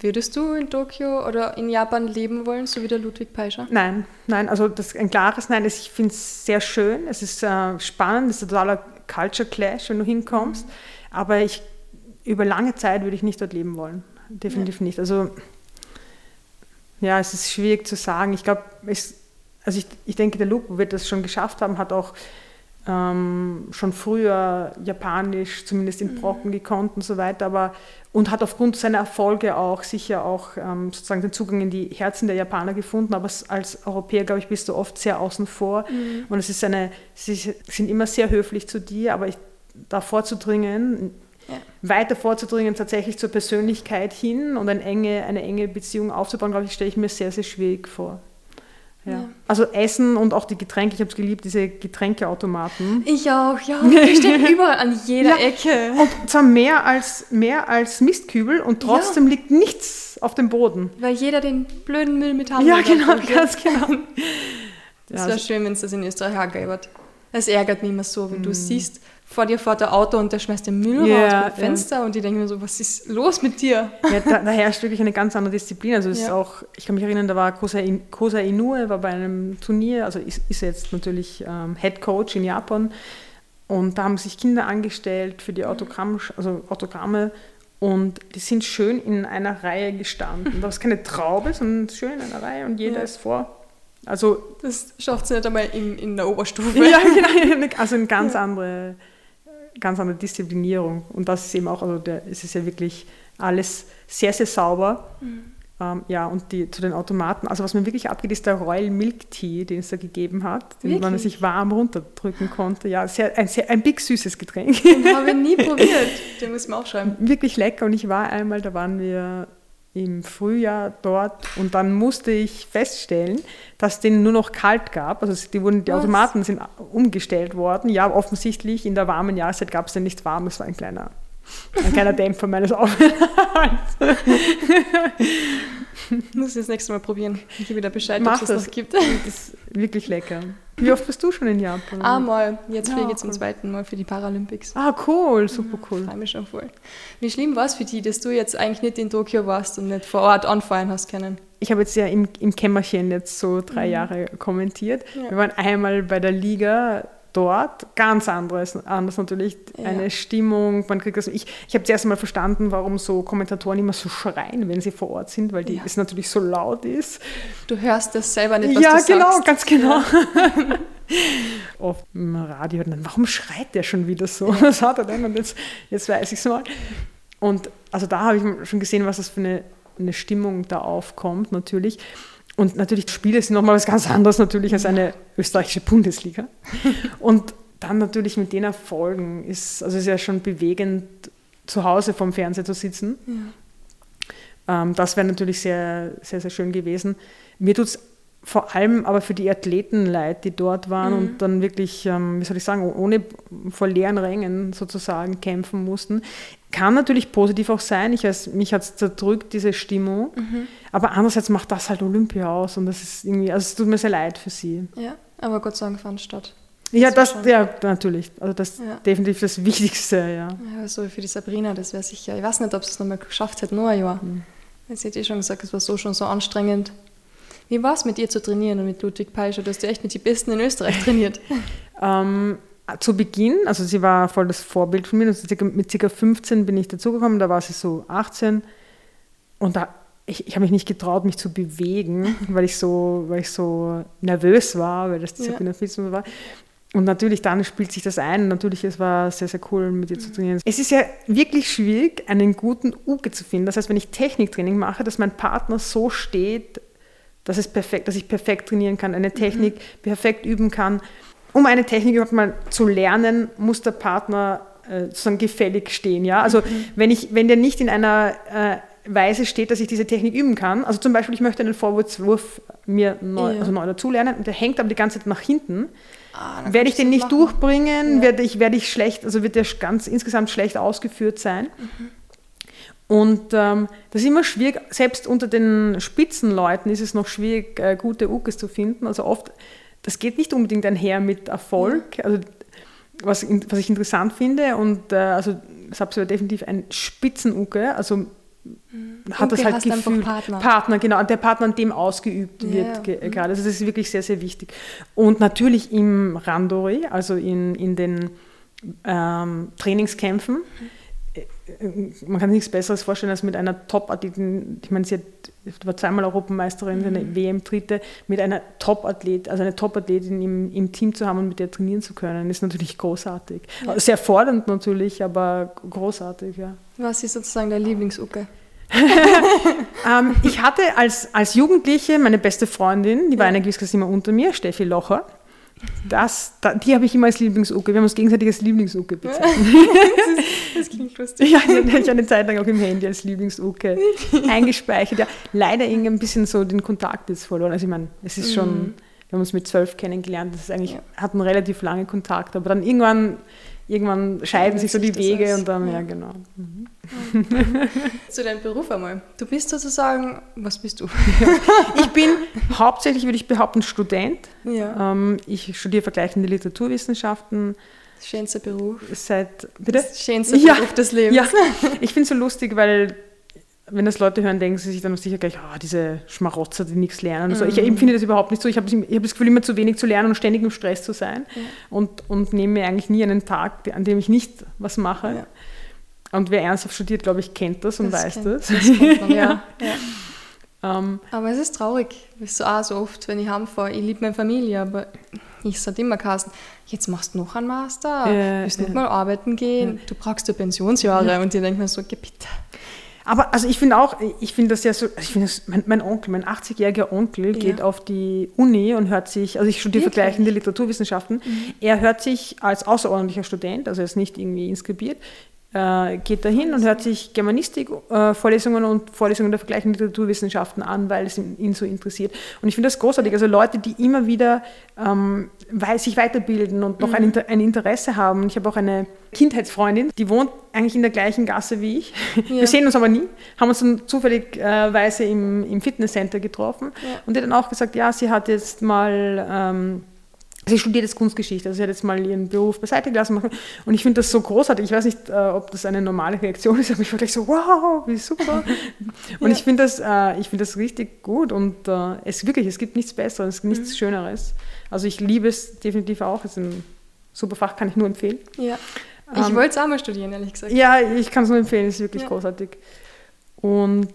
Würdest du in Tokio oder in Japan leben wollen, so wie der Ludwig Peischer? Nein, nein, also das ein klares Nein. Ich finde es sehr schön, es ist äh, spannend, es ist ein totaler Culture Clash, wenn du hinkommst. Mhm. Aber ich, über lange Zeit würde ich nicht dort leben wollen. Definitiv ja. nicht. Also ja, es ist schwierig zu sagen. Ich glaube, also ich, ich denke, der Luke wird das schon geschafft haben, hat auch ähm, schon früher Japanisch, zumindest in Brocken gekonnt und so weiter, aber und hat aufgrund seiner Erfolge auch sicher auch ähm, sozusagen den Zugang in die Herzen der Japaner gefunden, aber als Europäer, glaube ich, bist du oft sehr außen vor mhm. und es ist eine, sie sind immer sehr höflich zu dir, aber ich, da vorzudringen, ja. weiter vorzudringen, tatsächlich zur Persönlichkeit hin und eine enge, eine enge Beziehung aufzubauen, glaube ich, stelle ich mir sehr, sehr schwierig vor. Ja. Also Essen und auch die Getränke, ich habe es geliebt, diese Getränkeautomaten. Ich auch, ja. Die stehen überall an jeder ja. Ecke. Und zwar mehr als, mehr als Mistkübel und trotzdem ja. liegt nichts auf dem Boden. Weil jeder den blöden Müll mit hat. Ja, genau, ganz genau. Das wäre also schön, wenn es das in Österreich gäbe. Es ärgert mich immer so, wenn mm. du siehst, vor dir fährt der Auto und der schmeißt den Müll yeah, raus beim Fenster ja. und die denken mir so, was ist los mit dir? Ja, da, da herrscht wirklich eine ganz andere Disziplin. Also es ja. ist auch, ich kann mich erinnern, da war Kosa, In, Kosa Inoue, war bei einem Turnier, also ist, ist jetzt natürlich ähm, Head Coach in Japan Und da haben sich Kinder angestellt für die Autogramm, also Autogramme und die sind schön in einer Reihe gestanden. Da ist keine Traube, sondern schön in einer Reihe und jeder ja. ist vor. Also das schafft es nicht einmal in, in der Oberstufe. Ja, genau. Also eine ganz ja. andere, ganz andere Disziplinierung. Und das ist eben auch, also der, es ist ja wirklich alles sehr, sehr sauber. Mhm. Ähm, ja, und die, zu den Automaten, also was mir wirklich abgeht, ist der Royal Milk Tea, den es da gegeben hat, den wirklich? man sich warm runterdrücken konnte. Ja, sehr, ein, sehr, ein big süßes Getränk. Den habe ich nie probiert, den muss man auch schreiben. Wirklich lecker und ich war einmal, da waren wir im Frühjahr dort und dann musste ich feststellen, dass den nur noch kalt gab. Also die, wurden, die Automaten sind umgestellt worden. Ja, offensichtlich in der warmen Jahreszeit gab es den nicht warm, es war ein kleiner ein kleiner Dämpfer meines Aufenthalts. Muss ich das nächste Mal probieren. Ich gebe wieder Bescheid, ob es das noch gibt. Das ist wirklich lecker. Wie oft bist du schon in Japan? Einmal. Jetzt fliege ich cool. zum zweiten Mal für die Paralympics. Ah, cool. Super cool. Ich freue mich schon voll. Wie schlimm war es für dich, dass du jetzt eigentlich nicht in Tokio warst und nicht vor Ort anfallen hast können? Ich habe jetzt ja im, im Kämmerchen jetzt so drei mhm. Jahre kommentiert. Ja. Wir waren einmal bei der Liga dort ganz anderes, anders natürlich ja. eine Stimmung. Man kriegt das, ich ich habe zuerst mal verstanden, warum so Kommentatoren immer so schreien, wenn sie vor Ort sind, weil die, ja. es natürlich so laut ist. Du hörst das selber nicht, was ja, du genau, sagst. ganz genau. Ja. Oft im Radio dann, warum schreit der schon wieder so? Was hat er denn? Und jetzt, jetzt weiß ich es mal. Und also da habe ich schon gesehen, was das für eine, eine Stimmung da aufkommt, natürlich. Und natürlich, Spiele sind nochmal was ganz anderes natürlich als eine österreichische Bundesliga. Und dann natürlich mit den Erfolgen ist, also ist ja schon bewegend, zu Hause vorm Fernseher zu sitzen. Ja. Ähm, das wäre natürlich sehr, sehr, sehr schön gewesen. Mir tut es vor allem aber für die Athleten leid, die dort waren mhm. und dann wirklich, ähm, wie soll ich sagen, ohne vor leeren Rängen sozusagen kämpfen mussten. Kann natürlich positiv auch sein. Ich weiß, mich hat es zerdrückt, diese Stimmung. Mhm. Aber andererseits macht das halt Olympia aus und das ist irgendwie, also es tut mir sehr leid für sie. Ja, aber Gott sei Dank fand statt. Ja, das, ja, natürlich. Also das ist ja. definitiv das Wichtigste, ja. Ja, so für die Sabrina, das wäre sicher, ich weiß nicht, ob sie es nochmal geschafft hätte, nur ein Jahr. Mhm. Sie hat eh schon gesagt, es war so schon so anstrengend. Wie war es mit ihr zu trainieren und mit Ludwig Peischer? Du hast ja echt mit den Besten in Österreich trainiert. ähm, zu Beginn, also sie war voll das Vorbild von mir, also mit ca. 15 bin ich dazugekommen, da war sie so 18 und da, ich, ich habe mich nicht getraut, mich zu bewegen, weil ich so, weil ich so nervös war, weil das Disziplin ja. war. Und natürlich dann spielt sich das ein. Natürlich, es war sehr, sehr cool, mit ihr zu trainieren. Es ist ja wirklich schwierig, einen guten Uke zu finden. Das heißt, wenn ich Techniktraining mache, dass mein Partner so steht, dass, es perfekt, dass ich perfekt trainieren kann, eine Technik mhm. perfekt üben kann um eine Technik überhaupt mal zu lernen, muss der Partner äh, sozusagen gefällig stehen. Ja? Also mhm. wenn, ich, wenn der nicht in einer äh, Weise steht, dass ich diese Technik üben kann, also zum Beispiel, ich möchte einen Vorwärtswurf mir neu, ja. also neu dazulernen und der hängt aber die ganze Zeit nach hinten, ah, werde ich den nicht machen. durchbringen, ja. werde, ich, werde ich schlecht, also wird der ganz insgesamt schlecht ausgeführt sein. Mhm. Und ähm, das ist immer schwierig, selbst unter den Spitzenleuten ist es noch schwierig, äh, gute Ukes zu finden. Also oft das geht nicht unbedingt einher mit Erfolg. Also was, was ich interessant finde und äh, also Sapsi war definitiv ein Spitzenuke, also mhm. hat Uke das halt gefühlt. Partner. Partner, genau, der Partner, an dem ausgeübt ja. wird mhm. gerade. Also das ist wirklich sehr, sehr wichtig. Und natürlich im Randori, also in, in den ähm, Trainingskämpfen, mhm man kann sich nichts Besseres vorstellen, als mit einer Top-Athletin, ich meine, sie hat, war zweimal Europameisterin, mhm. eine WM-Dritte, mit einer Top-Athlet, also eine Top-Athletin im, im, Team zu haben und mit der trainieren zu können, ist natürlich großartig. Ja. Sehr fordernd natürlich, aber großartig, ja. Was ist sozusagen der Lieblingsucke? ähm, ich hatte als, als Jugendliche meine beste Freundin, die war ja. eine gewiss immer unter mir, Steffi Locher. Das, da, die habe ich immer als Lieblingsuke. Wir haben uns gegenseitig als Lieblingsuke bezeichnet. das, klingt lustig. Ja, die habe ich eine Zeit lang auch im Handy als Lieblingsuke eingespeichert. Ja, leider irgendwie ein bisschen so den Kontakt jetzt verloren. Also ich meine, es ist schon, mhm. wir haben uns mit zwölf kennengelernt. Das ist eigentlich, ja. hatten relativ lange Kontakt, aber dann irgendwann irgendwann scheiden sich so die Wege und dann, ja, ja genau. Mhm. Zu deinem Beruf einmal. Du bist sozusagen, was bist du? ich bin hauptsächlich, würde ich behaupten, Student. Ja. Ähm, ich studiere vergleichende Literaturwissenschaften. Schönster Beruf. Seit, bitte? Das schönste ja, Beruf des Lebens. Ja, ich finde es so lustig, weil wenn das Leute hören, denken sie sich dann sicher gleich, oh, diese Schmarotzer, die nichts lernen. Also ich empfinde das überhaupt nicht so. Ich habe hab das Gefühl, immer zu wenig zu lernen und ständig im Stress zu sein. Ja. Und, und nehme mir eigentlich nie einen Tag, an dem ich nicht was mache. Ja. Und wer ernsthaft studiert, glaube ich, kennt das und das weiß kennt, das. das man, ja. um, ähm, aber es ist traurig, so auch so oft, wenn ich heimfahre, ich liebe meine Familie, aber ich sage immer, Carsten, jetzt machst du noch einen Master, ja, willst nicht mal arbeiten gehen, du brauchst ja Pensionsjahre. Und ich denke mir so, bitte. Aber also ich finde auch, ich finde das ja so, ich finde mein, mein, Onkel, mein 80-jähriger Onkel ja. geht auf die Uni und hört sich, also ich studiere Wirklich? vergleichende Literaturwissenschaften, mhm. er hört sich als außerordentlicher Student, also er ist nicht irgendwie inskribiert, äh, geht dahin und hört sich Germanistik-Vorlesungen äh, und Vorlesungen der vergleichenden Literaturwissenschaften an, weil es ihn, ihn so interessiert. Und ich finde das großartig. Also Leute, die immer wieder ähm, sich weiterbilden und noch mhm. ein, ein, Interesse haben. Ich habe auch eine Kindheitsfreundin, die wohnt eigentlich in der gleichen Gasse wie ich. Ja. Wir sehen uns aber nie, haben uns dann zufälligweise äh, im, im Fitnesscenter getroffen. Ja. Und die hat dann auch gesagt, ja, sie hat jetzt mal... Ähm, Sie studiert jetzt Kunstgeschichte, also sie hat jetzt mal ihren Beruf beiseite gelassen. Und ich finde das so großartig. Ich weiß nicht, äh, ob das eine normale Reaktion ist, aber ich war gleich so, wow, wie super. Und ja. ich finde das, äh, find das richtig gut und äh, es wirklich, es gibt nichts Besseres, nichts mhm. Schöneres. Also ich liebe es definitiv auch. Es ist ein super Fach, kann ich nur empfehlen. Ja. Ich ähm, wollte es auch mal studieren, ehrlich gesagt. Ja, ich kann es nur empfehlen, es ist wirklich ja. großartig. Und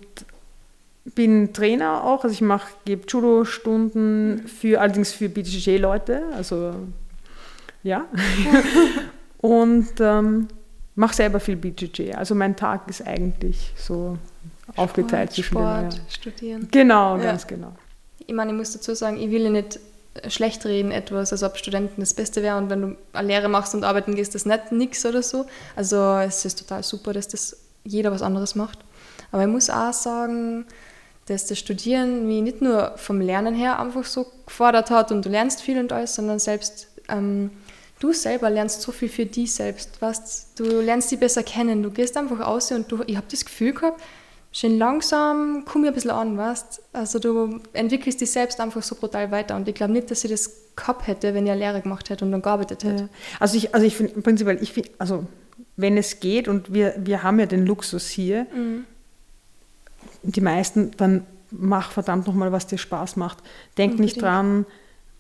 bin Trainer auch, also ich mache, gebe Judo-Stunden für, allerdings für BJJ-Leute, also ja. und ähm, mache selber viel BJJ. Also mein Tag ist eigentlich so Sport, aufgeteilt zwischen Sport, ja. studieren. Genau, ja. ganz genau. Ich meine, ich muss dazu sagen, ich will ja nicht schlecht reden etwas, als ob Studenten das Beste wäre und wenn du eine Lehre machst und arbeiten gehst, das nicht nix oder so. Also es ist total super, dass das jeder was anderes macht. Aber ich muss auch sagen, dass das Studieren mich nicht nur vom Lernen her einfach so gefordert hat und du lernst viel und alles, sondern selbst ähm, du selber lernst so viel für dich selbst. Weißt, du lernst dich besser kennen, du gehst einfach aus und du, ich habe das Gefühl gehabt, schön langsam komm ich ein bisschen an, weißt Also du entwickelst dich selbst einfach so brutal weiter und ich glaube nicht, dass ich das gehabt hätte, wenn ich eine Lehre gemacht hätte und dann gearbeitet hätte. Ja. Also ich, also ich finde prinzipiell, ich finde, also wenn es geht und wir, wir haben ja den Luxus hier, mhm die meisten, dann mach verdammt nochmal, was dir Spaß macht. Denk Unbedingt. nicht dran,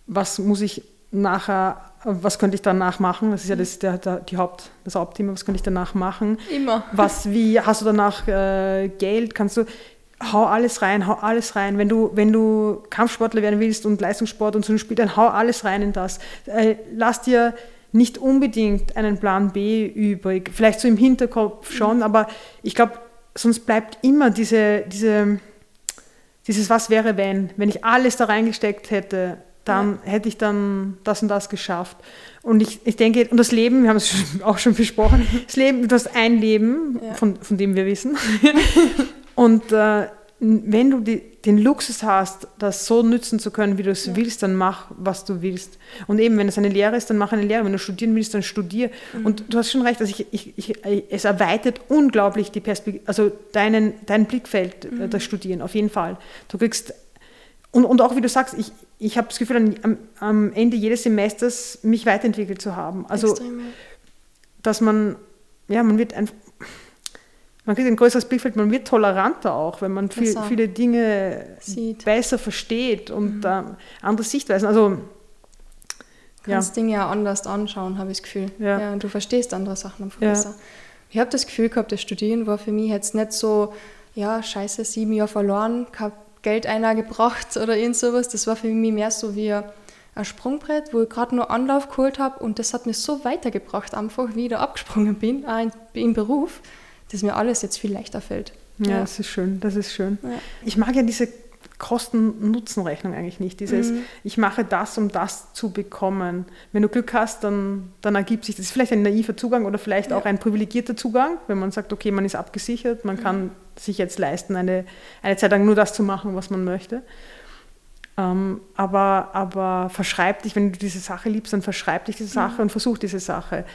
was muss ich nachher, was könnte ich danach machen? Das ist ja das, der, der, die Haupt, das Hauptthema, was könnte ich danach machen? Immer. Was, wie, hast du danach äh, Geld? Kannst du, hau alles rein, hau alles rein. Wenn du, wenn du Kampfsportler werden willst und Leistungssport und so ein Spiel, dann hau alles rein in das. Äh, lass dir nicht unbedingt einen Plan B übrig, vielleicht so im Hinterkopf schon, mhm. aber ich glaube, sonst bleibt immer diese, diese, dieses Was wäre wenn. Wenn ich alles da reingesteckt hätte, dann ja. hätte ich dann das und das geschafft. Und ich, ich denke, und das Leben, wir haben es auch schon besprochen, das Leben, du hast ein Leben, ja. von, von dem wir wissen. und äh, wenn du die, den Luxus hast, das so nützen zu können, wie du es ja. willst, dann mach, was du willst. Und eben, wenn es eine Lehre ist, dann mach eine Lehre. Wenn du studieren willst, dann studier. Mhm. Und du hast schon recht, also ich, ich, ich, es erweitert unglaublich die Perspektive, also deinen, dein Blickfeld, äh, mhm. das Studieren, auf jeden Fall. Du kriegst, und, und auch wie du sagst, ich, ich habe das Gefühl, am, am Ende jedes Semesters mich weiterentwickelt zu haben. Also, Extrem. dass man, ja, man wird einfach, man kriegt ein größeres Blickfeld, man wird toleranter auch, wenn man viel, viele Dinge Sieht. besser versteht und mhm. äh, andere Sichtweisen. Also Du kannst ja. Dinge ja anders anschauen, habe ich das Gefühl. Ja. ja. und du verstehst andere Sachen einfach ja. besser. Ich habe das Gefühl gehabt, das Studieren war für mich jetzt nicht so, ja, scheiße, sieben Jahre verloren, kein Geld einer gebracht oder irgend sowas. Das war für mich mehr so wie ein Sprungbrett, wo ich gerade nur Anlauf geholt habe und das hat mir so weitergebracht, einfach wie ich da abgesprungen bin, auch im Beruf dass mir alles jetzt viel leichter fällt. Ja, ja. das ist schön, das ist schön. Ja. Ich mag ja diese Kosten-Nutzen-Rechnung eigentlich nicht. Dieses, mhm. ich mache das, um das zu bekommen. Wenn du Glück hast, dann, dann ergibt sich das. ist vielleicht ein naiver Zugang oder vielleicht ja. auch ein privilegierter Zugang, wenn man sagt, okay, man ist abgesichert, man mhm. kann sich jetzt leisten, eine, eine Zeit lang nur das zu machen, was man möchte. Ähm, aber, aber verschreib dich, wenn du diese Sache liebst, dann verschreib dich diese Sache mhm. und versuch diese Sache.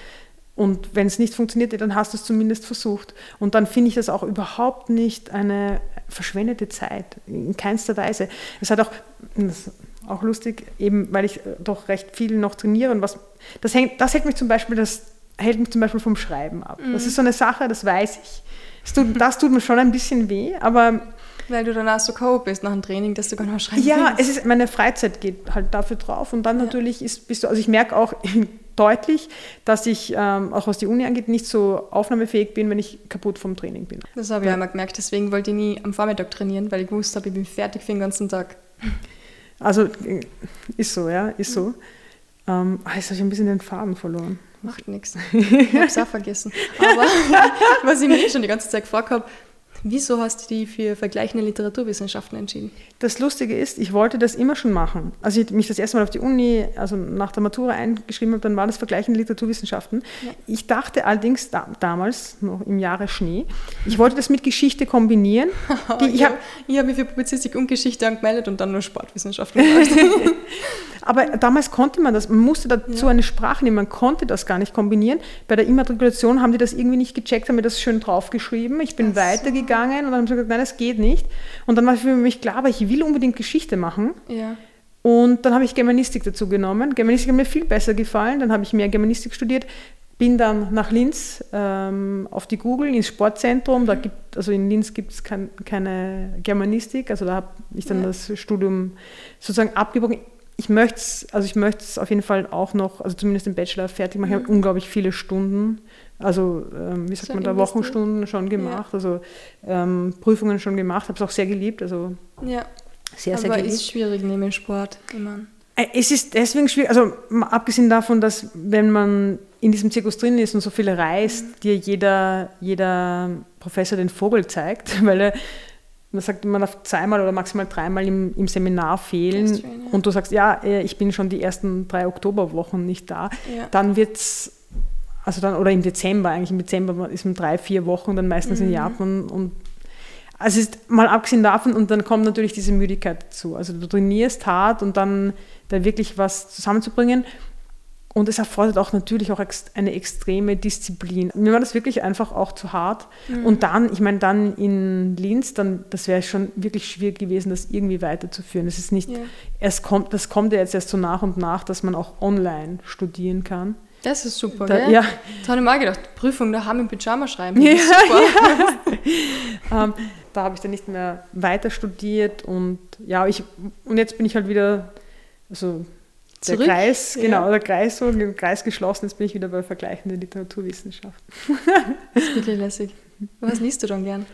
Und wenn es nicht funktioniert, dann hast du es zumindest versucht. Und dann finde ich das auch überhaupt nicht eine verschwendete Zeit, in keinster Weise. Es hat auch, das ist auch lustig, eben weil ich äh, doch recht viel noch trainiere und was, das, hängt, das hält mich zum Beispiel das hält mich zum Beispiel vom Schreiben ab. Mhm. Das ist so eine Sache, das weiß ich. Das tut, das tut mir schon ein bisschen weh, aber weil du danach so K.O. bist nach dem Training, dass du gar nicht schreiben Ja, es ist, meine Freizeit geht halt dafür drauf und dann ja. natürlich ist, bist du, also ich merke auch deutlich, dass ich ähm, auch was die Uni angeht nicht so aufnahmefähig bin, wenn ich kaputt vom Training bin. Das habe ich ja. einmal gemerkt, deswegen wollte ich nie am Vormittag trainieren, weil ich wusste, ich bin fertig für den ganzen Tag. Also äh, ist so, ja, ist so. Ähm, ah, jetzt habe ich ein bisschen den Faden verloren. Macht nichts. Ich habe es auch vergessen. Aber was ich mir schon die ganze Zeit gefragt habe, Wieso hast du dich für vergleichende Literaturwissenschaften entschieden? Das Lustige ist, ich wollte das immer schon machen. Als ich mich das erste Mal auf die Uni, also nach der Matura eingeschrieben habe, dann war das vergleichende Literaturwissenschaften. Ja. Ich dachte allerdings da, damals, noch im Jahre Schnee, ich wollte das mit Geschichte kombinieren. Ich habe hab mich für Publizistik und Geschichte angemeldet und dann nur Sportwissenschaften gemacht. Aber damals konnte man das, man musste dazu ja. eine Sprache nehmen, man konnte das gar nicht kombinieren. Bei der Immatrikulation haben die das irgendwie nicht gecheckt, haben mir das schön draufgeschrieben. Ich bin Ach weitergegangen so. und dann haben sie gesagt, nein, das geht nicht. Und dann war für mich klar, aber ich will unbedingt Geschichte machen. Ja. Und dann habe ich Germanistik dazu genommen. Germanistik hat mir viel besser gefallen. Dann habe ich mehr Germanistik studiert. Bin dann nach Linz ähm, auf die Google ins Sportzentrum. Da gibt, also in Linz gibt es kein, keine Germanistik. Also da habe ich dann ja. das Studium sozusagen abgebrochen ich möchte es, also ich möchte es auf jeden Fall auch noch, also zumindest im Bachelor fertig machen. Ich habe mhm. unglaublich viele Stunden, also ähm, wie sagt man da, Wochenstunden schon gemacht, ja. also ähm, Prüfungen schon gemacht, habe es auch sehr geliebt, also ja. sehr, sehr Aber geliebt. ist schwierig neben Sport immer. Äh, es ist deswegen schwierig, also abgesehen davon, dass wenn man in diesem Zirkus drin ist und so viel reist, mhm. dir jeder, jeder Professor den Vogel zeigt, weil er man sagt, man darf zweimal oder maximal dreimal im, im Seminar fehlen ja. und du sagst, ja, äh, ich bin schon die ersten drei Oktoberwochen nicht da, ja. dann wird es, also dann, oder im Dezember, eigentlich im Dezember ist man drei, vier Wochen dann meistens mhm. in Japan und also ist mal abgesehen davon und dann kommt natürlich diese Müdigkeit dazu. Also du trainierst hart und dann da wirklich was zusammenzubringen und es erfordert auch natürlich auch eine extreme Disziplin. Mir war das wirklich einfach auch zu hart. Mhm. Und dann, ich meine, dann in Linz, dann, das wäre schon wirklich schwierig gewesen, das irgendwie weiterzuführen. Das ist nicht, ja. erst kommt, das kommt ja jetzt erst so nach und nach, dass man auch online studieren kann. Das ist super, da, gell? Ja. Da habe ich mal gedacht, Prüfung daheim im Pyjama schreiben. Ja, ja. ähm, da habe ich dann nicht mehr weiter studiert und ja, ich, und jetzt bin ich halt wieder, also der Kreis, genau, ja. der Kreis so, Kreis geschlossen, jetzt bin ich wieder bei vergleichenden Literaturwissenschaften. das ist wirklich lässig. Was liest du dann gern?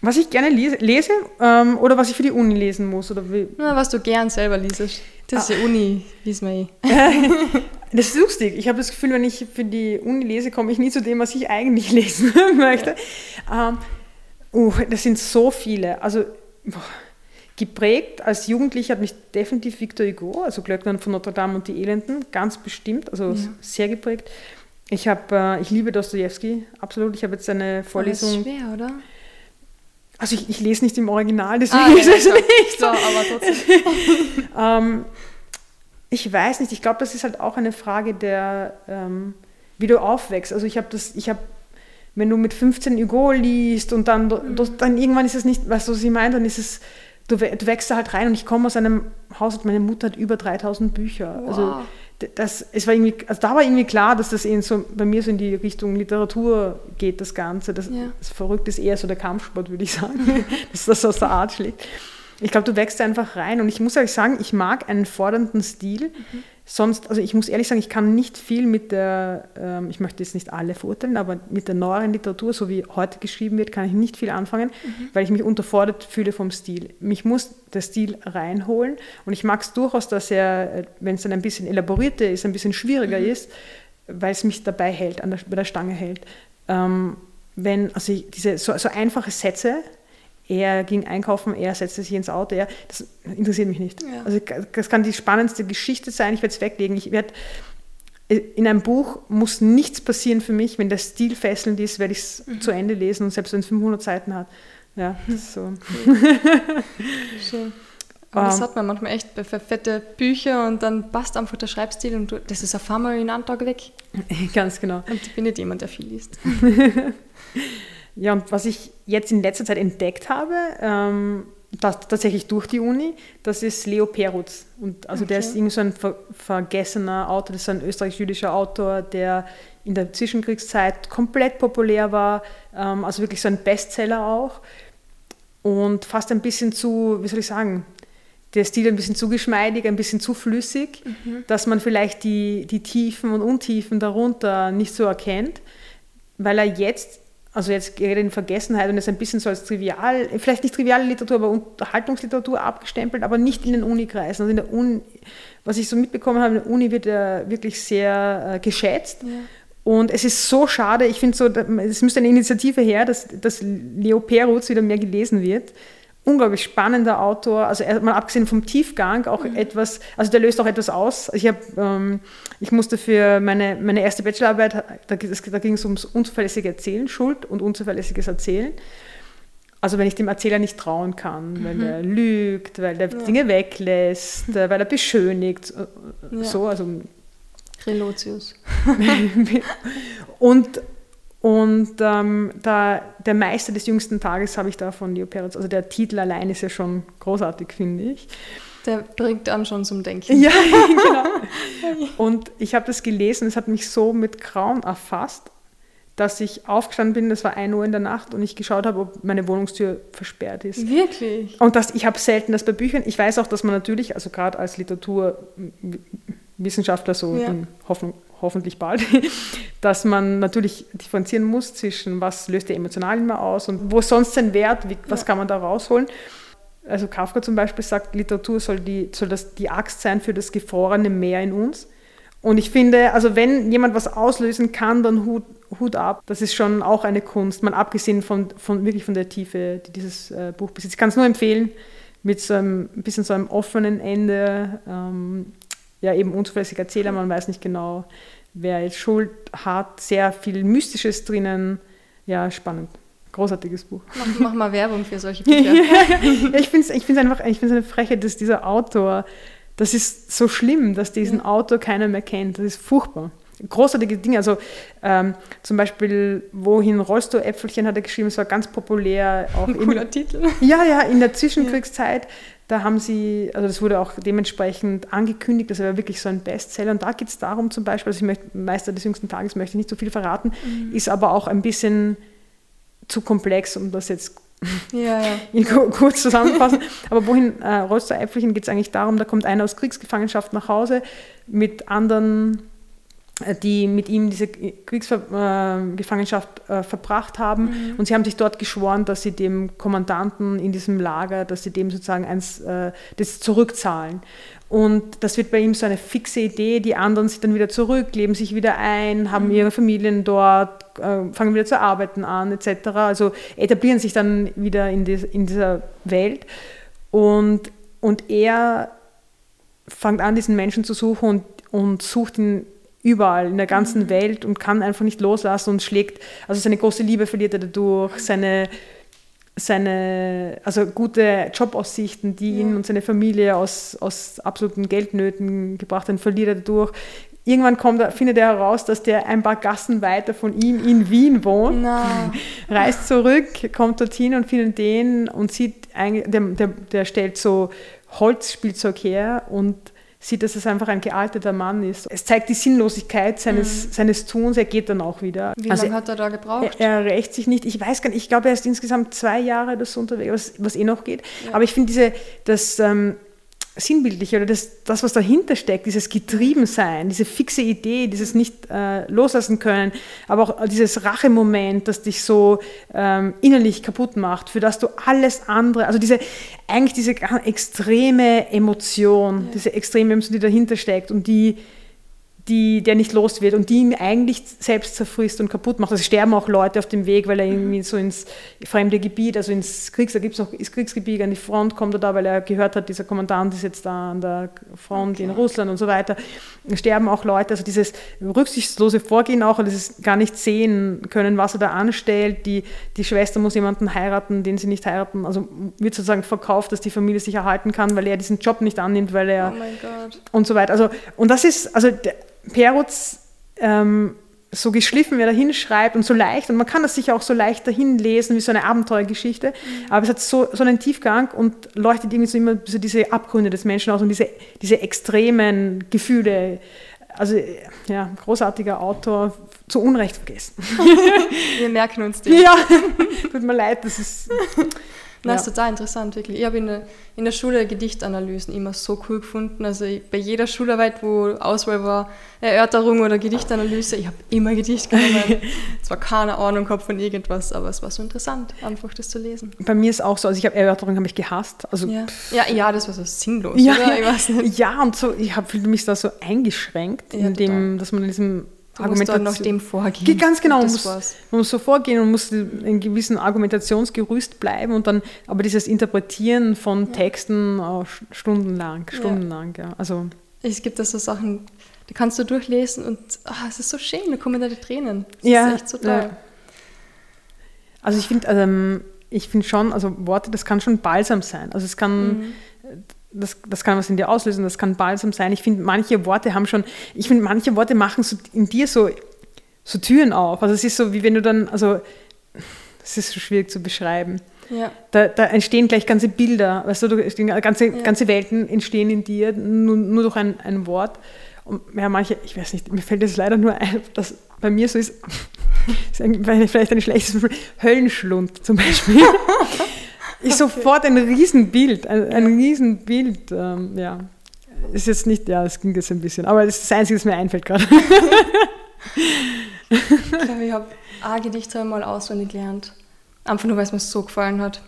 Was ich gerne lese, lese ähm, oder was ich für die Uni lesen muss? Oder wie? Na, was du gern selber liest. Das ist ah. die Uni, wissen wir eh. das ist lustig. Ich habe das Gefühl, wenn ich für die Uni lese, komme ich nie zu dem, was ich eigentlich lesen möchte. Ja. Ähm, uh, das sind so viele. Also, boah Geprägt als Jugendlicher hat mich definitiv Victor Hugo, also Glöckner von Notre Dame und die Elenden, ganz bestimmt, also ja. sehr geprägt. Ich, hab, äh, ich liebe Dostoevsky, absolut. Ich habe jetzt eine Vorlesung. Das ist schwer, oder? Also ich, ich, lese nicht im Original, deswegen ah, ja, ist es nicht so. aber trotzdem. ähm, ich weiß nicht, ich glaube, das ist halt auch eine Frage der, ähm, wie du aufwächst. Also ich habe das, ich habe, wenn du mit 15 Hugo liest und dann, mhm. dann irgendwann ist es nicht, weißt du, was ich meine, dann ist es du, du wächst da halt rein und ich komme aus einem Haus und meine Mutter hat über 3000 Bücher. Wow. Also das, es war irgendwie, also da war irgendwie klar, dass das eben so bei mir so in die Richtung Literatur geht, das Ganze. Das, ja. das Verrückte ist eher so der Kampfsport, würde ich sagen, dass das aus der Art schlägt. Ich glaube, du wächst einfach rein und ich muss ehrlich sagen, ich mag einen fordernden Stil. Mhm sonst, also ich muss ehrlich sagen, ich kann nicht viel mit der, ähm, ich möchte jetzt nicht alle verurteilen, aber mit der neueren Literatur, so wie heute geschrieben wird, kann ich nicht viel anfangen, mhm. weil ich mich unterfordert fühle vom Stil. Mich muss der Stil reinholen und ich mag es durchaus, dass er, äh, wenn es dann ein bisschen elaborierter ist, ein bisschen schwieriger mhm. ist, weil es mich dabei hält, an der, bei der Stange hält. Ähm, wenn, also ich, diese so, so einfache Sätze, er ging einkaufen, er setzte sich ins Auto, er, das interessiert mich nicht. Ja. Also das kann die spannendste Geschichte sein, ich werde es weglegen. Ich werde in einem Buch muss nichts passieren für mich, wenn der Stil fesselnd ist, werde ich es mhm. zu Ende lesen und selbst wenn es 500 Seiten hat. Ja, das ist so. Schön. Aber das ähm. hat man manchmal echt bei fette Bücher und dann passt einfach der Schreibstil und du, das ist auf einmal in einem Tag weg. Ganz genau. Und ich bin nicht jemand, der viel liest. Ja, und was ich jetzt in letzter Zeit entdeckt habe, ähm, das, tatsächlich durch die Uni, das ist Leo Perutz. Und also okay. der ist irgendwie so ein ver vergessener Autor, das ist ein österreichisch-jüdischer Autor, der in der Zwischenkriegszeit komplett populär war, ähm, also wirklich so ein Bestseller auch und fast ein bisschen zu, wie soll ich sagen, der Stil ein bisschen zu geschmeidig, ein bisschen zu flüssig, mhm. dass man vielleicht die, die Tiefen und Untiefen darunter nicht so erkennt, weil er jetzt, also jetzt gerät in Vergessenheit und ist ein bisschen so als trivial, vielleicht nicht triviale Literatur, aber Unterhaltungsliteratur abgestempelt, aber nicht in den Unikreisen. Also in der Uni, was ich so mitbekommen habe, in der Uni wird er wirklich sehr äh, geschätzt. Ja. Und es ist so schade, ich finde so, es müsste eine Initiative her, dass, dass Leo Perutz wieder mehr gelesen wird unglaublich spannender Autor, also mal abgesehen vom Tiefgang auch mhm. etwas, also der löst auch etwas aus. Ich, hab, ähm, ich musste für meine, meine erste Bachelorarbeit, da, da ging es ums unzuverlässige Erzählen, Schuld und unzuverlässiges Erzählen. Also wenn ich dem Erzähler nicht trauen kann, mhm. weil er lügt, weil er ja. Dinge weglässt, weil er beschönigt, äh, ja. so, also Relotius. und und ähm, da, der Meister des jüngsten Tages habe ich da von Leo Peretz, also der Titel allein ist ja schon großartig, finde ich. Der bringt dann schon zum Denken. Ja, genau. Und ich habe das gelesen, es hat mich so mit Grauen erfasst, dass ich aufgestanden bin, das war 1 Uhr in der Nacht und ich geschaut habe, ob meine Wohnungstür versperrt ist. Wirklich? Und das, ich habe selten das bei Büchern. Ich weiß auch, dass man natürlich, also gerade als Literaturwissenschaftler so ja. in Hoffnung, hoffentlich bald, dass man natürlich differenzieren muss zwischen, was löst der emotional immer aus und wo ist sonst sein Wert, wie, was ja. kann man da rausholen. Also Kafka zum Beispiel sagt, Literatur soll, die, soll das die Axt sein für das gefrorene Meer in uns. Und ich finde, also wenn jemand was auslösen kann, dann Hut, Hut ab. Das ist schon auch eine Kunst, mal abgesehen von, von wirklich von der Tiefe, die dieses äh, Buch besitzt. Ich kann es nur empfehlen, mit so einem ein bisschen so einem offenen Ende. Ähm, ja, eben unzuverlässiger Erzähler, man weiß nicht genau, wer jetzt Schuld hat, sehr viel Mystisches drinnen. Ja, spannend. Großartiges Buch. Mach, mach mal Werbung für solche Bücher. ja, ich finde es ich find's einfach ich find's eine Frechheit, dass dieser Autor, das ist so schlimm, dass diesen ja. Autor keiner mehr kennt. Das ist furchtbar. Großartige Dinge, also ähm, zum Beispiel Wohin rollst du Äpfelchen hat er geschrieben, es war ganz populär. Auch Ein cooler in, Titel. Ja, ja, in der Zwischenkriegszeit da haben sie, also das wurde auch dementsprechend angekündigt, das war wirklich so ein Bestseller. Und da geht es darum zum Beispiel, also ich möchte, Meister des jüngsten Tages möchte ich nicht so viel verraten, mhm. ist aber auch ein bisschen zu komplex, um das jetzt ja, ja. kurz zusammenfassen. Aber wohin äh, rollst du Äpfelchen geht es eigentlich darum, da kommt einer aus Kriegsgefangenschaft nach Hause mit anderen die mit ihm diese Kriegsgefangenschaft äh, verbracht haben. Mhm. Und sie haben sich dort geschworen, dass sie dem Kommandanten in diesem Lager, dass sie dem sozusagen eins, äh, das zurückzahlen. Und das wird bei ihm so eine fixe Idee. Die anderen sind dann wieder zurück, leben sich wieder ein, haben mhm. ihre Familien dort, äh, fangen wieder zu arbeiten an, etc. Also etablieren sich dann wieder in, des, in dieser Welt. Und, und er fängt an, diesen Menschen zu suchen und, und sucht ihn überall in der ganzen mhm. Welt und kann einfach nicht loslassen und schlägt, also seine große Liebe verliert er dadurch, seine, seine also gute Jobaussichten, die ja. ihn und seine Familie aus, aus absoluten Geldnöten gebracht haben, verliert er dadurch. Irgendwann kommt er, findet er heraus, dass der ein paar Gassen weiter von ihm in Wien wohnt, no. reist zurück, kommt dorthin und findet den und sieht, der, der, der stellt so Holzspielzeug her und sieht, dass es einfach ein gealterter Mann ist. Es zeigt die Sinnlosigkeit seines, mhm. seines Tuns, er geht dann auch wieder. Wie also lange hat er da gebraucht? Er, er, rächt sich nicht, ich weiß gar nicht, ich glaube, er ist insgesamt zwei Jahre das unterwegs, was, was eh noch geht. Ja. Aber ich finde diese, das, ähm, sinnbildlich oder das, das, was dahinter steckt, dieses Getriebensein, diese fixe Idee, dieses nicht äh, loslassen können, aber auch dieses Rachemoment, das dich so ähm, innerlich kaputt macht, für das du alles andere, also diese, eigentlich diese extreme Emotion, ja. diese extreme Emotion, die dahinter steckt und die die, der nicht los wird und die ihn eigentlich selbst zerfrisst und kaputt macht. Also sterben auch Leute auf dem Weg, weil er irgendwie so ins fremde Gebiet, also ins Kriegs, da gibt es noch ins Kriegsgebiet, an die Front kommt er da, weil er gehört hat, dieser Kommandant ist jetzt da an der Front okay. in Russland und so weiter. Sterben auch Leute, also dieses rücksichtslose Vorgehen auch, dieses gar nicht sehen können, was er da anstellt. Die, die Schwester muss jemanden heiraten, den sie nicht heiraten, also wird sozusagen verkauft, dass die Familie sich erhalten kann, weil er diesen Job nicht annimmt, weil er oh und so weiter. Also, und das ist, also Perutz ähm, so geschliffen, wie er da hinschreibt und so leicht. Und man kann das sicher auch so leicht dahin lesen, wie so eine Abenteuergeschichte. Mhm. Aber es hat so, so einen Tiefgang und leuchtet irgendwie so immer so diese Abgründe des Menschen aus und diese, diese extremen Gefühle also ja, großartiger Autor, zu Unrecht vergessen. Wir merken uns den. Ja, tut mir leid, das ist Na, Ja. ist total interessant, wirklich. Ich habe in der, in der Schule Gedichtanalysen immer so cool gefunden. Also ich, bei jeder Schularbeit, wo Auswahl war, Erörterung oder Gedichtanalyse, ich habe immer Gedicht genommen. Zwar keine Ahnung gehabt von irgendwas, aber es war so interessant, einfach das zu lesen. bei mir ist auch so, also ich habe Erörterungen habe ich gehasst. Also Ja, ja, ja das war so sinnlos, Ja, oder? Ich weiß nicht. ja, und so, ich habe mich da so eingeschränkt, Ja, indem, dass man in diesem Du musst dann nach Argumentation- dem vorgehen. Ge- Ganz genau, man muss, man muss so vorgehen und muss in einem gewissen Argumentationsgerüst bleiben und dann aber dieses Interpretieren von Texten äh, stundenlang, stundenlang, ja. Also Es gibt da so Sachen, die kannst du durchlesen und ah, es ist so schön, da kommen da die Tränen. Das Ja, ist echt so toll. ja. Also ich finde, ähm, ich finde schon, also Worte, das kann schon balsam sein. Also es kann, Mhm. Das, das kann was in dir auslösen, das kann balsam sein. Ich finde, manche Worte haben schon, ich finde, manche Worte machen so in dir so, so Türen auf. Also es ist so, wie wenn du dann, also das ist so schwierig zu beschreiben. Ja. Da, da entstehen gleich ganze Bilder, weißt du, entstehen ganze, Ja. ganze Welten entstehen in dir, nur, nur durch ein, ein Wort. Und ja, manche, ich weiß nicht, mir fällt es leider nur ein, dass bei mir so ist, ist vielleicht ein schlechtes Höllenschlund zum Beispiel. ist sofort ein Riesenbild, ein, ein Riesenbild, ähm, ja. Ist jetzt nicht, ja, das ging jetzt ein bisschen, aber das ist das Einzige, das mir einfällt gerade. Ich glaube, ich habe ein Gedicht habe ich mal auswendig gelernt. Einfach nur, weil es mir so gefallen hat.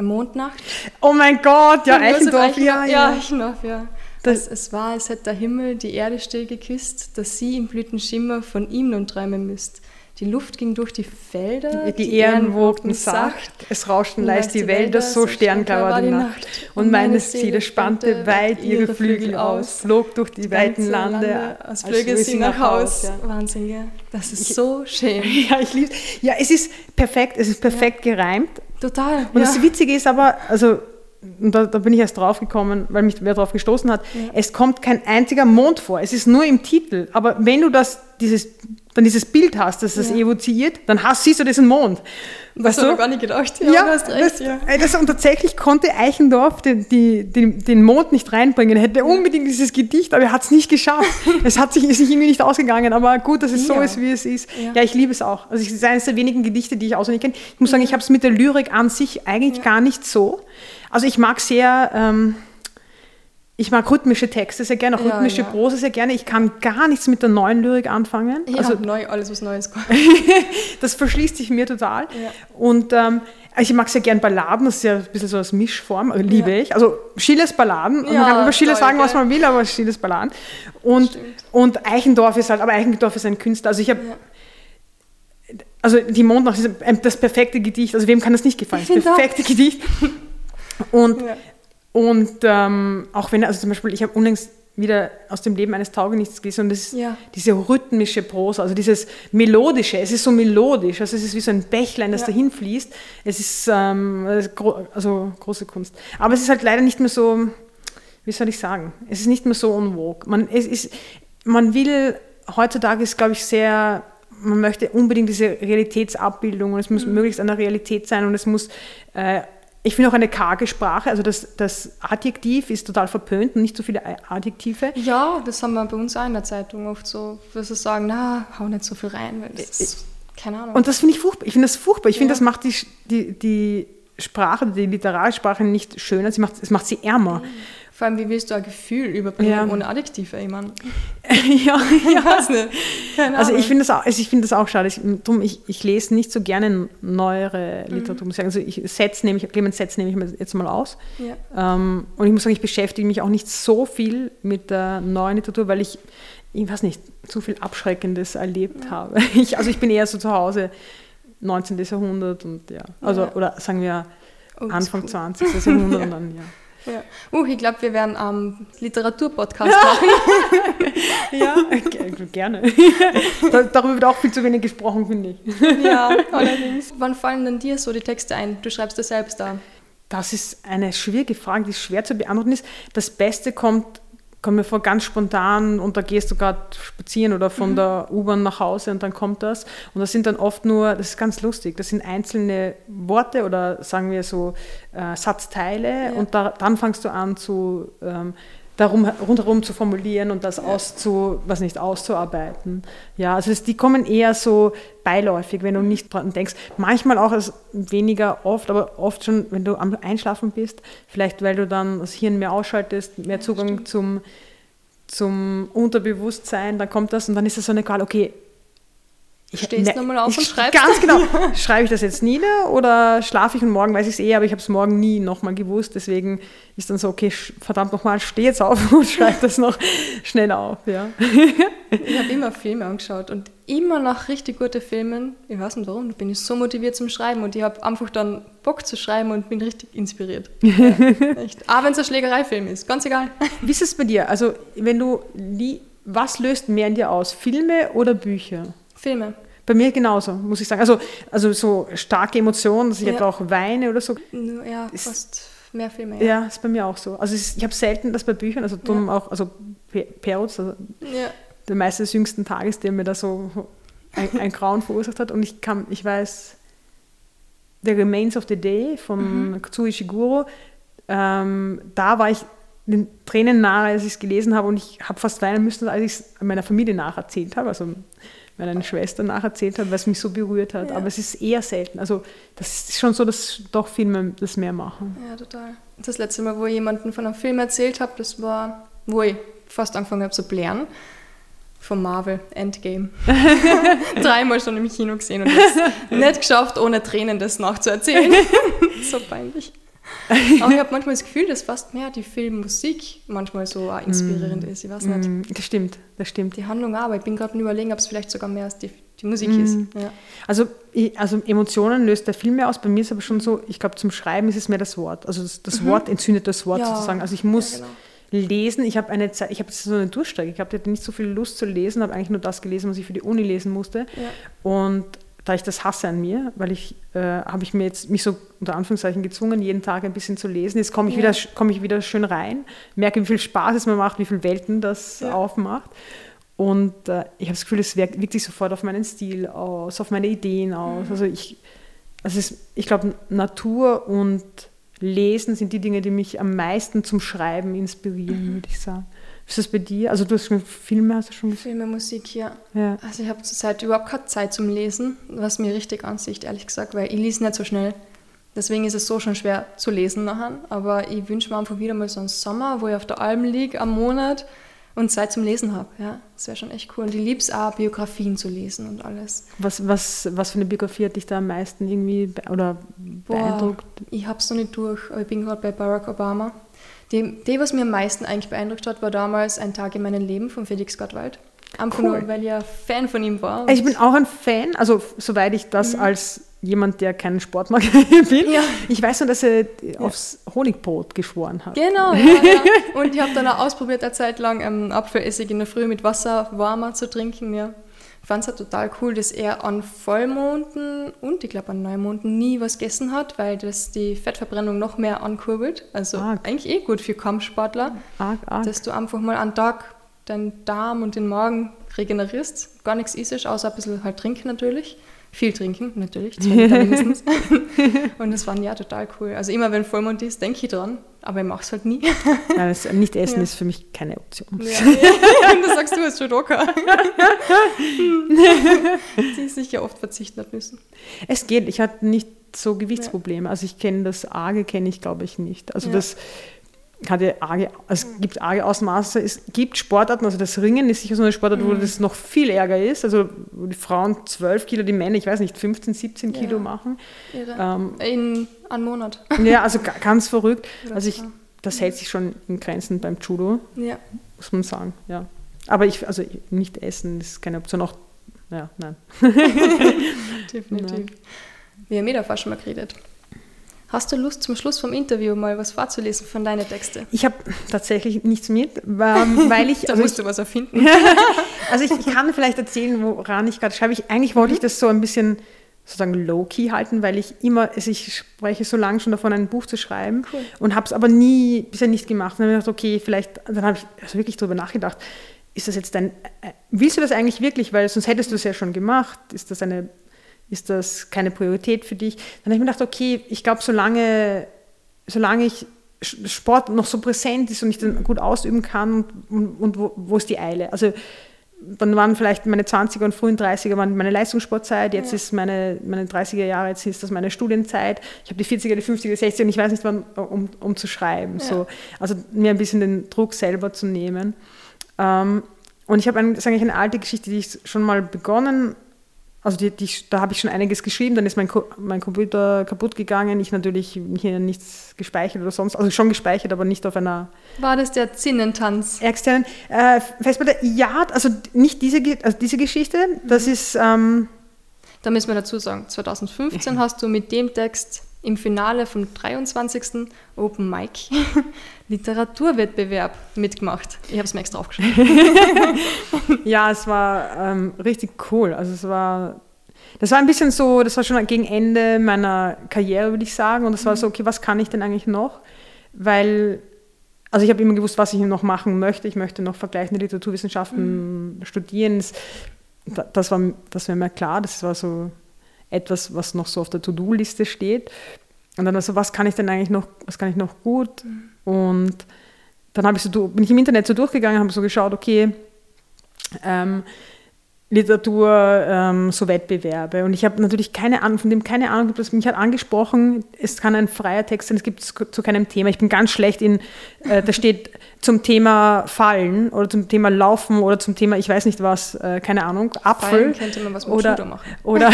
Mondnacht. Oh mein Gott, ja, Eichendorff, ja, ja. Eichendorff, ja. Das- es, es war, als hätte der Himmel die Erde still geküsst, dass sie im Blütenschimmer von ihm nun träumen müsst. Die Luft ging durch die Felder, Die Ehren wogten sacht, es rauschten leis die Wälder, so sternklar war die Nacht. Und meine Seele spannte weit ihre Flügel aus, flog durch die weiten Lande, als flöge sie nach Haus. ja. Wahnsinn, gell? Das ist so schön. Ja, ich liebe Ja, es ist perfekt, es ist perfekt gereimt. Total. Und ja. das Witzige ist aber, also, und da, da bin ich erst drauf gekommen, weil mich wer drauf gestoßen hat, Ja. es kommt kein einziger Mond vor, es ist nur im Titel. Aber wenn du das, dieses, dann dieses Bild hast, das das Ja. evoziert, dann hast, siehst du diesen Mond. das Weißt habe du? ich gar nicht gedacht. Ja, Ja, du hast recht. das, ja. das, und tatsächlich konnte Eichendorff den, die, den, den Mond nicht reinbringen. Er hätte unbedingt dieses Gedicht, aber er hat es nicht geschafft. es hat sich, ist sich irgendwie nicht ausgegangen, aber gut, dass es so ist, wie es ist. Ja, Ja. ich liebe es auch. Also es ist eines der wenigen Gedichte, die ich auswendig kenne. Ich muss sagen, ich habe es mit der Lyrik an sich eigentlich gar nicht so. Also ich mag sehr... Ähm, ich mag rhythmische Texte sehr gerne, auch Ja, rhythmische ja. Prose sehr gerne. Ich kann gar nichts mit der neuen Lyrik anfangen. Ja, also neu, alles was Neues kommt. das verschließt sich mir total. Ja. Und ähm, ich mag sehr gern Balladen, das ist ja ein bisschen so als Mischform, äh, liebe ich. Also Schillers Balladen, man kann über Schiller toll, sagen, was man will, aber Schillers Balladen. Und, Stimmt. und Eichendorff ist halt, aber Eichendorff ist ein Künstler. Also ich habe, also die Mondnacht ist das perfekte Gedicht. Also wem kann das nicht gefallen? Das auch. perfekte Gedicht. Und Ja. Und ähm, auch wenn, also zum Beispiel, ich habe unlängst wieder aus dem Leben eines Taugenichts gelesen und das ist Ja. diese rhythmische Prosa, also dieses melodische, es ist so melodisch, also es ist wie so ein Bächlein, das Ja. dahin fließt. Es ist, ähm, also große Kunst. Aber es ist halt leider nicht mehr so, wie soll ich sagen, es ist nicht mehr so on vogue. Man, es ist, man will, heutzutage ist, glaube ich, sehr, man möchte unbedingt diese Realitätsabbildung und es muss möglichst an der Realität sein und es muss, äh, ich finde auch eine karge Sprache, also das, das Adjektiv ist total verpönt und nicht so viele Adjektive. Ja, das haben wir bei uns auch in der Zeitung oft so, dass sie sagen, na, hau nicht so viel rein, weil das ist, keine Ahnung. Und das finde ich furchtbar. Ich finde das furchtbar. Ich finde, Ja. das macht die, die, die Sprache, die Literarsprache nicht schöner, sie macht, es macht sie ärmer. Vor allem, wie willst du ein Gefühl überbringen Ja. ohne Adjektive? Ich meine, ja, ich weiß nicht. Also ich finde das, auch- also ich finde das auch schade. Ich, drum, ich, ich lese nicht so gerne neuere Literatur. muss ich sagen. Also ich Sets nehme ich, Clemens Sets nehme ich jetzt mal aus. Ja. Ähm, und ich muss sagen, ich beschäftige mich auch nicht so viel mit der neuen Literatur, weil ich, ich weiß nicht, zu viel Abschreckendes erlebt habe. Ich, also ich bin eher so zu Hause 19. Jahrhundert und ja, also Ja. oder sagen wir. Anfang 20. Jahrhundert und dann ja. Ja. Uh, ich glaube, wir werden am Literaturpodcast machen. Ja, ge- gerne. Da- Darüber wird auch viel zu wenig gesprochen, finde ich. ja, allerdings. Wann fallen denn dir so die Texte ein? Du schreibst das selbst da. Das ist eine schwierige Frage, die schwer zu beantworten ist. Das Beste kommt, kommt mir vor ganz spontan und da gehst du gerade spazieren oder von der U-Bahn nach Hause und dann kommt das. Und das sind dann oft nur, das ist ganz lustig, das sind einzelne Worte oder sagen wir so äh, Satzteile Ja. und da, dann fängst du an zu, ähm, darum rundherum zu formulieren und das auszu, was nicht auszuarbeiten. Ja, also das, die kommen eher so beiläufig, wenn du nicht dran denkst. Manchmal auch als weniger oft, aber oft schon, wenn du am Einschlafen bist, vielleicht weil du dann das Hirn mehr ausschaltest, mehr Zugang zum, zum Unterbewusstsein, dann kommt das und dann ist es so egal, okay, ich, Stehst ne, nochmal auf und schreibst? Ganz genau. Schreibe ich das jetzt nieder oder schlafe ich und morgen weiß ich es eh, aber ich habe es morgen nie nochmal gewusst. Deswegen ist dann so, okay, verdammt nochmal, steh jetzt auf und schreibe das noch schnell auf. Ja. Ich habe immer Filme angeschaut und immer nach richtig guten Filmen, ich weiß nicht warum, da bin ich so motiviert zum Schreiben und ich habe einfach dann Bock zu schreiben und bin richtig inspiriert. Ja. Auch wenn es ein Schlägereifilm ist, ganz egal. Wie ist es bei dir? Also, wenn du, was löst mehr in dir aus, Filme oder Bücher? Filme. Bei mir genauso, muss ich sagen. Also, also so starke Emotionen, dass ich ja. etwa auch weine oder so. Ja, fast mehr Filme. Ja, ja ist bei mir auch so. Also ist, ich habe selten das bei Büchern, also drum ja. auch, also Periods, also ja. der meiste des jüngsten Tages, der mir da so ein, ein Grauen verursacht hat. Und ich kann, ich weiß, The Remains of the Day von mhm. Kazuo Ishiguro, ähm, da war ich den Tränen nahe, als ich es gelesen habe und ich habe fast weinen müssen, als ich es meiner Familie nacherzählt habe. Also meine Schwester nacherzählt hat, was mich so berührt hat. Ja. Aber es ist eher selten. Also das ist schon so, dass doch Filme das mehr machen. Ja, total. Das letzte Mal, wo ich jemanden von einem Film erzählt habe, das war, wo ich fast angefangen habe zu blären. Von Marvel, Endgame. Dreimal schon im Kino gesehen und es nicht geschafft, ohne Tränen das nachzuerzählen. so peinlich. Aber ich habe manchmal das Gefühl, dass fast mehr die Filmmusik manchmal so auch inspirierend mm. ist. Ich weiß nicht. Mm, das stimmt, das stimmt. Die Handlung auch, aber ich bin gerade am überlegen, ob es vielleicht sogar mehr als die, die Musik mm. ist. Ja. Also, also Emotionen löst der Film mehr aus. Bei mir ist es aber schon so, ich glaube, zum Schreiben ist es mehr das Wort. Also das, das mhm. Wort entzündet das Wort ja. sozusagen. Also ich muss ja, genau. lesen. Ich habe eine Zeit, ich habe so eine Durchstrecke. Ich hatte nicht so viel Lust zu lesen, habe eigentlich nur das gelesen, was ich für die Uni lesen musste. Und da ich das hasse an mir, weil ich äh, habe ich mir jetzt mich so unter Anführungszeichen gezwungen, jeden Tag ein bisschen zu lesen. Jetzt komme ich, ja. wieder, komm ich wieder schön rein, merke, wie viel Spaß es mir macht, wie viele Welten das ja. aufmacht. Und äh, ich habe das Gefühl, es wirkt, wirkt, sich sofort auf meinen Stil aus, auf meine Ideen aus. Mhm. Also ich, also es, ich glaube, Natur und Lesen sind die Dinge, die mich am meisten zum Schreiben inspirieren, mhm. würde ich sagen. Ist das bei dir? Also du hast schon Filme, hast du schon Filme, Musik, ja. ja. Also ich habe zurzeit überhaupt keine Zeit zum Lesen, was mir richtig ansieht, ehrlich gesagt, weil ich lese nicht so schnell. Deswegen ist es so schon schwer zu lesen nachher. Aber ich wünsche mir einfach wieder mal so einen Sommer, wo ich auf der Alm liege am Monat und Zeit zum Lesen habe. Ja, das wäre schon echt cool. Und ich liebe es auch, Biografien zu lesen und alles. Was, was, was für eine Biografie hat dich da am meisten irgendwie be oder beeindruckt? Boah, ich habe es noch nicht durch, aber ich bin gerade bei Barack Obama. Die, die, was mir am meisten eigentlich beeindruckt hat, war damals Ein Tag in meinem Leben von Felix Gottwald. Einfach cool. nur, weil ich ja Fan von ihm war. Ich bin auch ein Fan, also soweit ich das mhm. als jemand, der keinen Sport mag, bin. Ja. Ich weiß nur, dass er ja. aufs Honigbrot geschworen hat. Genau, ja, ja. Und ich habe dann auch ausprobiert, eine Zeit lang ähm, Apfelessig in der Früh mit Wasser warmer zu trinken. Ja fand es halt total cool, dass er an Vollmonden und ich glaube an Neumonden nie was gegessen hat, weil das die Fettverbrennung noch mehr ankurbelt. Also arg. eigentlich eh gut für Kampfsportler, arg, arg. dass du einfach mal am Tag deinen Darm und den Magen regenerierst. Gar nichts isst, außer ein bisschen halt trinken natürlich. Viel trinken, natürlich, zwei Liter mindestens. und das war ja total cool. Also immer wenn Vollmond ist, denke ich dran, aber ich mache es halt nie. Ja, das Nicht-Essen ja. ist für mich keine Option. Ja, ja. das sagst du als Judoka. Die sicher oft verzichten hat müssen. Es geht, ich hatte nicht so Gewichtsprobleme. Also ich kenne das Arge, kenne ich glaube ich nicht. Also das hatte arge, es gibt arge Ausmaße. Es gibt Sportarten, also das Ringen ist sicher so eine Sportart, mhm. wo das noch viel ärger ist. Also wo die Frauen 12 Kilo, die Männer, ich weiß nicht, 15, 17 ja. Kilo machen. Ähm, In einem Monat. Ja, also ganz verrückt. Also ich, das hält sich schon in Grenzen beim Judo, ja. muss man sagen. Ja. Aber ich, also nicht essen ist keine Option. Auch, ja, nein. Definitiv. Nein. Wir haben eh davor schon mal geredet. Hast du Lust, zum Schluss vom Interview mal was vorzulesen von deinen Texten? Ich habe tatsächlich nichts mit, weil ich... da also musst ich, du was erfinden. also ich, ich, kann vielleicht erzählen, woran ich gerade schreibe. Ich, eigentlich wollte mhm. ich das so ein bisschen sozusagen low-key halten, weil ich immer, also ich spreche so lange schon davon, ein Buch zu schreiben cool. und habe es aber nie, bisher nicht gemacht. Und dann habe ich gedacht, okay, vielleicht, dann habe ich also wirklich darüber nachgedacht, ist das jetzt dein, äh, willst du das eigentlich wirklich, weil sonst hättest du es ja schon gemacht, ist das eine ist das keine Priorität für dich? Dann habe ich mir gedacht, okay, ich glaube, solange, solange ich Sport noch so präsent ist und ich den gut ausüben kann und, und, und wo, wo ist die Eile? Also dann waren vielleicht meine 20er und frühen 30er waren meine Leistungssportzeit, jetzt ja. ist meine, meine 30er Jahre, jetzt ist das meine Studienzeit. Ich habe die 40er, die 50er, die 60er und ich weiß nicht wann, um, um zu schreiben. Ja. So. Also mir ein bisschen den Druck selber zu nehmen. Ähm, und ich habe eigentlich eine alte Geschichte, die ich schon mal begonnen also die, die, da habe ich schon einiges geschrieben, dann ist mein, mein Computer kaputt gegangen, ich natürlich hier nichts gespeichert oder sonst, also schon gespeichert, aber nicht auf einer... War das der Zinnentanz? Externen. Äh, Festplatte, ja, also nicht diese, also diese Geschichte, das mhm. ist... Ähm, da müssen wir dazu sagen, 2015 hast du mit dem Text im Finale vom 23. Open Mic Literaturwettbewerb mitgemacht. Ich habe es mir extra aufgeschrieben. ja, es war ähm, richtig cool. Also es war, das war ein bisschen so, das war schon gegen Ende meiner Karriere, würde ich sagen. Und es war so, okay, was kann ich denn eigentlich noch? Weil, also ich habe immer gewusst, was ich noch machen möchte. Ich möchte noch vergleichende Literaturwissenschaften mhm. studieren. Das, das war, das war mir klar. Das war so etwas, was noch so auf der To-Do-Liste steht. Und dann also, was kann ich denn eigentlich noch, was kann ich noch gut? Und dann ich so, bin ich im Internet so durchgegangen, habe so geschaut, okay, ähm, Literatur, ähm, so Wettbewerbe. Und ich habe natürlich keine Ahnung, von dem keine Ahnung, das mich hat angesprochen, es kann ein freier Text sein, es gibt zu, zu keinem Thema. Ich bin ganz schlecht in, äh, da steht zum Thema Fallen oder zum Thema Laufen oder zum Thema, ich weiß nicht was, äh, keine Ahnung, Apfel. Fallen könnte man was mit oder, Judo machen. Oder,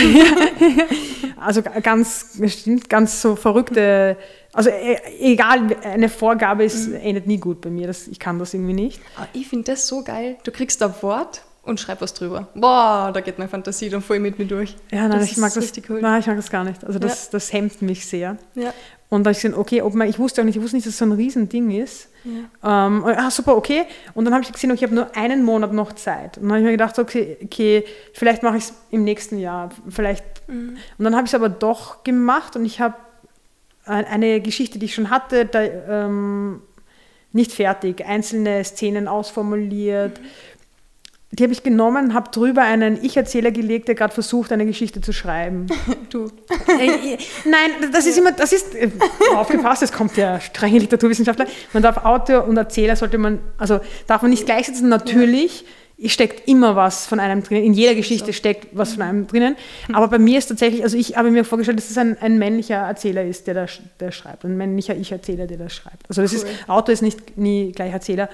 also ganz, ganz so verrückte, also e, egal, eine Vorgabe ist, mhm. endet nie gut bei mir, das, ich kann das irgendwie nicht. Aber ich finde das so geil, du kriegst ein Wort und schreib was drüber. Boah, da geht meine Fantasie dann voll mit mir durch. Ja, nein, ich mag das, cool. nein, ich mag das gar nicht. Also das, ja. das hemmt mich sehr. Ja. Und da ich gesehen, okay, ob man, ich wusste auch nicht, ich wusste nicht, dass es so ein Riesending ist. Ja. Ähm, ah, super, okay. Und dann habe ich gesehen, okay, ich habe nur einen Monat noch Zeit. Und dann habe ich mir gedacht, okay, okay vielleicht mache ich es im nächsten Jahr. Vielleicht. Mhm. Und dann habe ich es aber doch gemacht und ich habe eine Geschichte, die ich schon hatte, da, ähm, nicht fertig, einzelne Szenen ausformuliert. Mhm die habe ich genommen, habe drüber einen Ich-Erzähler gelegt, der gerade versucht, eine Geschichte zu schreiben. Du. Nein, das ist immer, das ist, äh, aufgepasst, es kommt der strenge Literaturwissenschaftler. Man darf Autor und Erzähler sollte man, also darf man nicht gleichsetzen. Natürlich steckt immer was von einem drinnen. In jeder Geschichte steckt was von einem drinnen. Aber bei mir ist tatsächlich, also ich habe mir vorgestellt, dass es ein, ein männlicher Erzähler ist, der da der schreibt. Ein männlicher Ich-Erzähler, der das schreibt. Also das cool. ist, Autor ist nicht nie gleich Erzähler.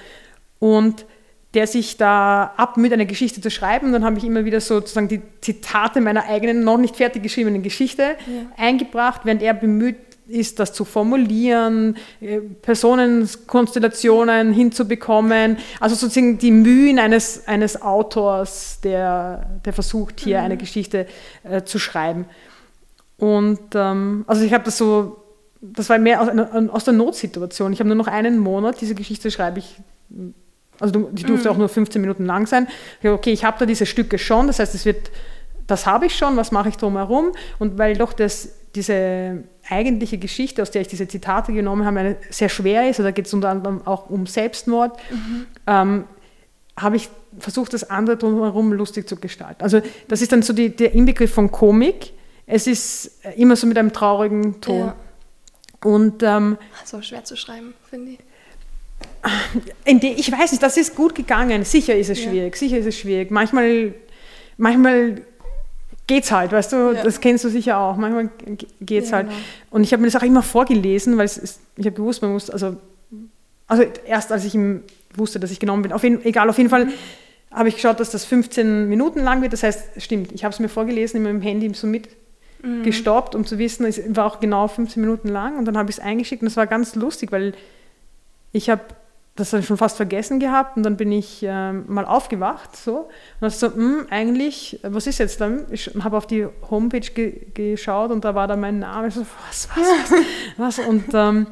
Und der sich da abmüht, eine Geschichte zu schreiben. dann habe ich immer wieder sozusagen die Zitate meiner eigenen, noch nicht fertig geschriebenen Geschichte ja. eingebracht, während er bemüht ist, das zu formulieren, äh, Personenkonstellationen hinzubekommen. Also sozusagen die Mühen eines, eines Autors, der, der versucht, hier mhm. eine Geschichte äh, zu schreiben. Und ähm, also ich habe das so, das war mehr aus, aus der Notsituation. Ich habe nur noch einen Monat, diese Geschichte schreibe ich also die durfte mhm. auch nur 15 Minuten lang sein. Okay, ich habe da diese Stücke schon, das heißt, es wird, das habe ich schon, was mache ich drumherum? Und weil doch das, diese eigentliche Geschichte, aus der ich diese Zitate genommen habe, eine sehr schwer ist, oder da geht es unter anderem auch um Selbstmord, mhm. ähm, habe ich versucht, das andere drumherum lustig zu gestalten. Also das ist dann so die, der Inbegriff von Komik. Es ist immer so mit einem traurigen Ton. Ja. Und ähm, so schwer zu schreiben, finde ich ich weiß nicht, das ist gut gegangen. Sicher ist es schwierig, ja. sicher ist es schwierig. Manchmal, manchmal geht es halt, weißt du, ja. das kennst du sicher auch. Manchmal geht es ja, halt. Genau. Und ich habe mir das auch immer vorgelesen, weil ist, ich habe gewusst, man muss, also, also erst als ich wusste, dass ich genommen bin, auf jeden, egal, auf jeden Fall habe ich geschaut, dass das 15 Minuten lang wird. Das heißt, stimmt, ich habe es mir vorgelesen in meinem Handy so mit mhm. gestoppt, um zu wissen, es war auch genau 15 Minuten lang. Und dann habe ich es eingeschickt und es war ganz lustig, weil ich habe das habe ich schon fast vergessen gehabt und dann bin ich äh, mal aufgewacht so und habe so, mh, hm, eigentlich, was ist jetzt dann? Ich habe auf die Homepage ge geschaut und da war da mein Name. Ich so, was, was, was? was? Und ähm,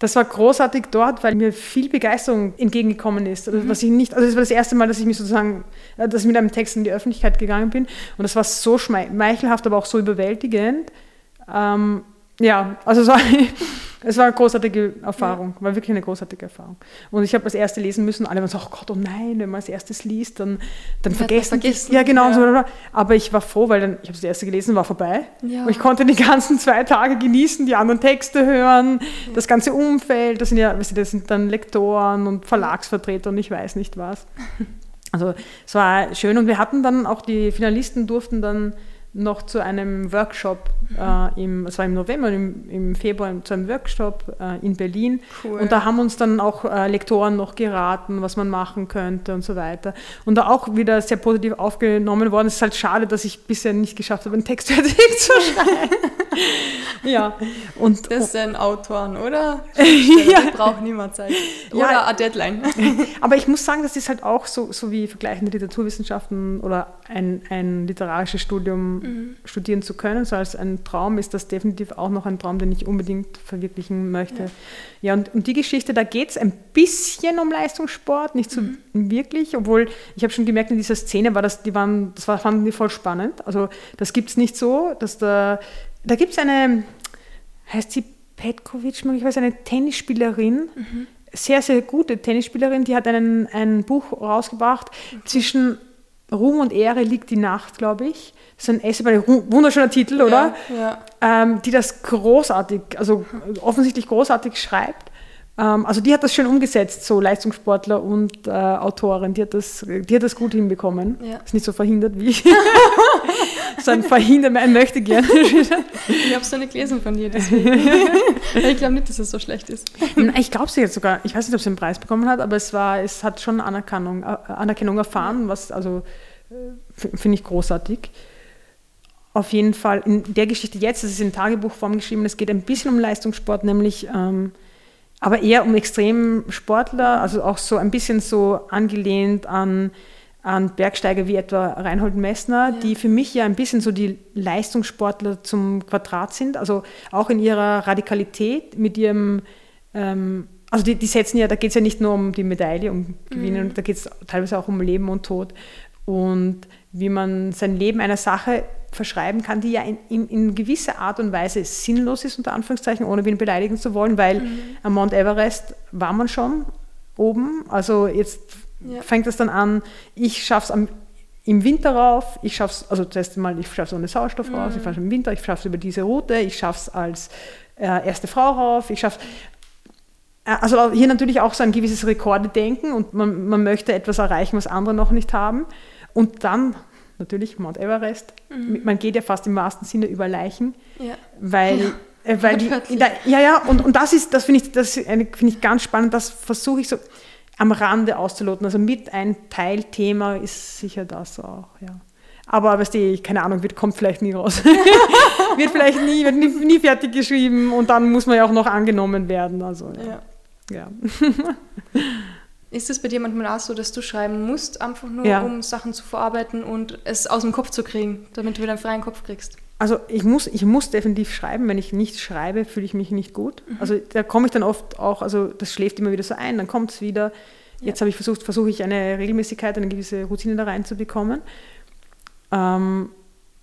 das war großartig dort, weil mir viel Begeisterung entgegengekommen ist. Also, was ich nicht, also das war das erste Mal, dass ich mich sozusagen, äh, dass ich mit einem Text in die Öffentlichkeit gegangen bin und das war so schmeichelhaft, aber auch so überwältigend. Ähm, ja, also so Es war eine großartige Erfahrung, war wirklich eine großartige Erfahrung. Und ich habe das erste lesen müssen, alle waren so, oh Gott, oh nein, wenn man als erstes liest, dann, dann vergessen. vergessen. Ja, genau. Ja. Aber ich war froh, weil dann, ich habe das erste gelesen, war vorbei. Ja. Und ich konnte die ganzen zwei Tage genießen, die anderen Texte hören, ja. das ganze Umfeld, das sind ja, das sind dann Lektoren und Verlagsvertreter und ich weiß nicht was. Also es war schön und wir hatten dann auch die Finalisten durften dann noch zu einem Workshop, äh, im, es war im November, im, im Februar zu einem Workshop äh, in Berlin. Cool. Und da haben uns dann auch äh, Lektoren noch geraten, was man machen könnte und so weiter. Und da auch wieder sehr positiv aufgenommen worden. Es ist halt schade, dass ich bisher nicht geschafft habe, einen Text fertig zu schreiben. Ja. Und, das sind Autoren, oder? ja. braucht niemand Zeit. Oder ja. eine Deadline. Aber ich muss sagen, das ist halt auch so, so wie vergleichende Literaturwissenschaften oder ein, ein literarisches Studium mhm. studieren zu können, so als ein Traum, ist das definitiv auch noch ein Traum, den ich unbedingt verwirklichen möchte. Ja, ja und, und die Geschichte, da geht es ein bisschen um Leistungssport, nicht so mhm. wirklich, obwohl ich habe schon gemerkt, in dieser Szene war das, die waren, das war, fanden die voll spannend. Also das gibt es nicht so, dass da, da gibt es eine, heißt sie Petkovic, möglicherweise eine Tennisspielerin, mhm. sehr, sehr gute Tennisspielerin, die hat einen, ein Buch rausgebracht okay. zwischen Ruhm und Ehre liegt die Nacht, glaube ich. Das ist ein Essay, ein wunderschöner Titel, oder? Ja, ja. Ähm, die das großartig, also offensichtlich großartig schreibt. Ähm, also die hat das schön umgesetzt, so Leistungssportler und äh, Autorin. Die hat, das, die hat das gut hinbekommen. Ja. Ist nicht so verhindert wie ich. so ein Verhindert, ein möchte gerne. ich habe es noch nicht gelesen von dir, deswegen. ich glaube nicht, dass es so schlecht ist. Ich glaube sie jetzt sogar. Ich weiß nicht, ob sie einen Preis bekommen hat, aber es war, es hat schon Anerkennung, äh, Anerkennung erfahren, was also äh, finde ich großartig auf jeden Fall in der Geschichte jetzt, das ist in Tagebuchform geschrieben, es geht ein bisschen um Leistungssport, nämlich ähm, aber eher um Extremsportler, also auch so ein bisschen so angelehnt an, an Bergsteiger wie etwa Reinhold Messner, ja. die für mich ja ein bisschen so die Leistungssportler zum Quadrat sind, also auch in ihrer Radikalität mit ihrem, ähm, also die, die, setzen ja, da geht es ja nicht nur um die Medaille, um Gewinnen, mhm. da geht es teilweise auch um Leben und Tod und wie man sein Leben einer Sache verschreiben kann, die ja in, in, in, gewisser Art und Weise sinnlos ist, unter Anführungszeichen, ohne wen beleidigen zu wollen, weil mhm. am Mount Everest war man schon oben. Also jetzt ja. fängt es dann an, ich schaffe es im Winter rauf, ich schaffe es, also zuerst mal, ich schaffe es ohne Sauerstoff raus, ich schaffe es im Winter, ich schaffe es über diese Route, ich schaffe es als äh, erste Frau rauf, ich schaffe äh, also hier natürlich auch so ein gewisses Rekordedenken und man, man möchte etwas erreichen, was andere noch nicht haben. Und dann natürlich Mount Everest. Mhm. Man geht ja fast im wahrsten Sinne über Leichen, ja. weil, ja. Äh, weil die, der, ja, ja, und, und das ist, das finde ich, das finde ich ganz spannend, das versuche ich so am Rande auszuloten. Also mit ein Teilthema ist sicher das auch, ja. Aber weißt du, keine Ahnung, wird, kommt vielleicht nie raus. wird vielleicht nie, wird nie, nie, fertig geschrieben und dann muss man ja auch noch angenommen werden. Also, ja. ja. ja. Ist es bei dir manchmal auch so, dass du schreiben musst, einfach nur, ja. um Sachen zu verarbeiten und es aus dem Kopf zu kriegen, damit du wieder einen freien Kopf kriegst? Also ich muss, ich muss definitiv schreiben. Wenn ich nicht schreibe, fühle ich mich nicht gut. Mhm. Also da komme ich dann oft auch, also das schläft immer wieder so ein, dann kommt es wieder. Jetzt ja. habe ich versucht, versuche ich eine Regelmäßigkeit, eine gewisse Routine da reinzubekommen. Ähm,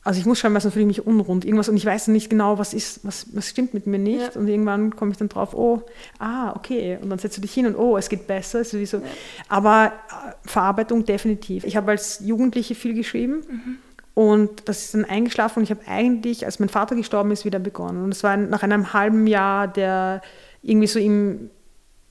also ich muss schreiben, weil sonst fühle ich mich unrund. Irgendwas und ich weiß nicht genau, was ist, was, was stimmt mit mir nicht. Ja. Und irgendwann komme ich dann drauf, oh, ah, okay. Und dann setzt du dich hin und oh, es geht besser. Sowieso. Ja. Aber äh, Verarbeitung definitiv. Ich habe als Jugendliche viel geschrieben. Mhm. Und das ist dann eingeschlafen und ich habe eigentlich, als mein Vater gestorben ist, wieder begonnen. Und es war nach einem halben Jahr der irgendwie so im,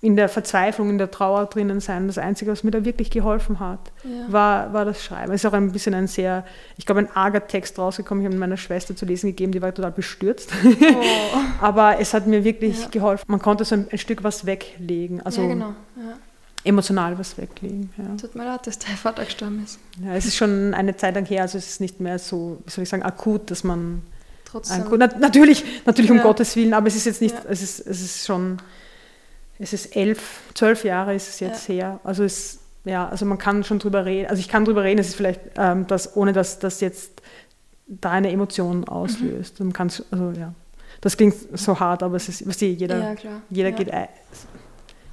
in der Verzweiflung, in der Trauer drinnen sein. Das Einzige, was mir da wirklich geholfen hat, ja. war, war das Schreiben. Es ist auch ein bisschen ein sehr, ich glaube, ein arger Text rausgekommen. Ich habe meiner Schwester zu lesen gegeben, die war total bestürzt. Oh. Aber es hat mir wirklich ja. geholfen. Man konnte so ein, ein, Stück was weglegen. Also ja, genau. Emotional was weglegen. Tut mir leid, dass dein Vater gestorben ist. Ja, es ist schon eine Zeit lang her, also es ist nicht mehr so, wie soll ich sagen, akut, dass man Trotzdem. Ein, natürlich, natürlich um Gottes Willen, aber es ist jetzt nicht, es, ist, es ist schon es ist elf, zwölf Jahre ist es jetzt ja. her. Also es, ja, also man kann schon drüber reden. Also ich kann drüber reden, es ist vielleicht, ähm, das, ohne dass das jetzt da eine Emotion auslöst. Mhm. Man also ja. Das klingt so hart, aber es ist, was die, jeder, ja, jeder ja. geht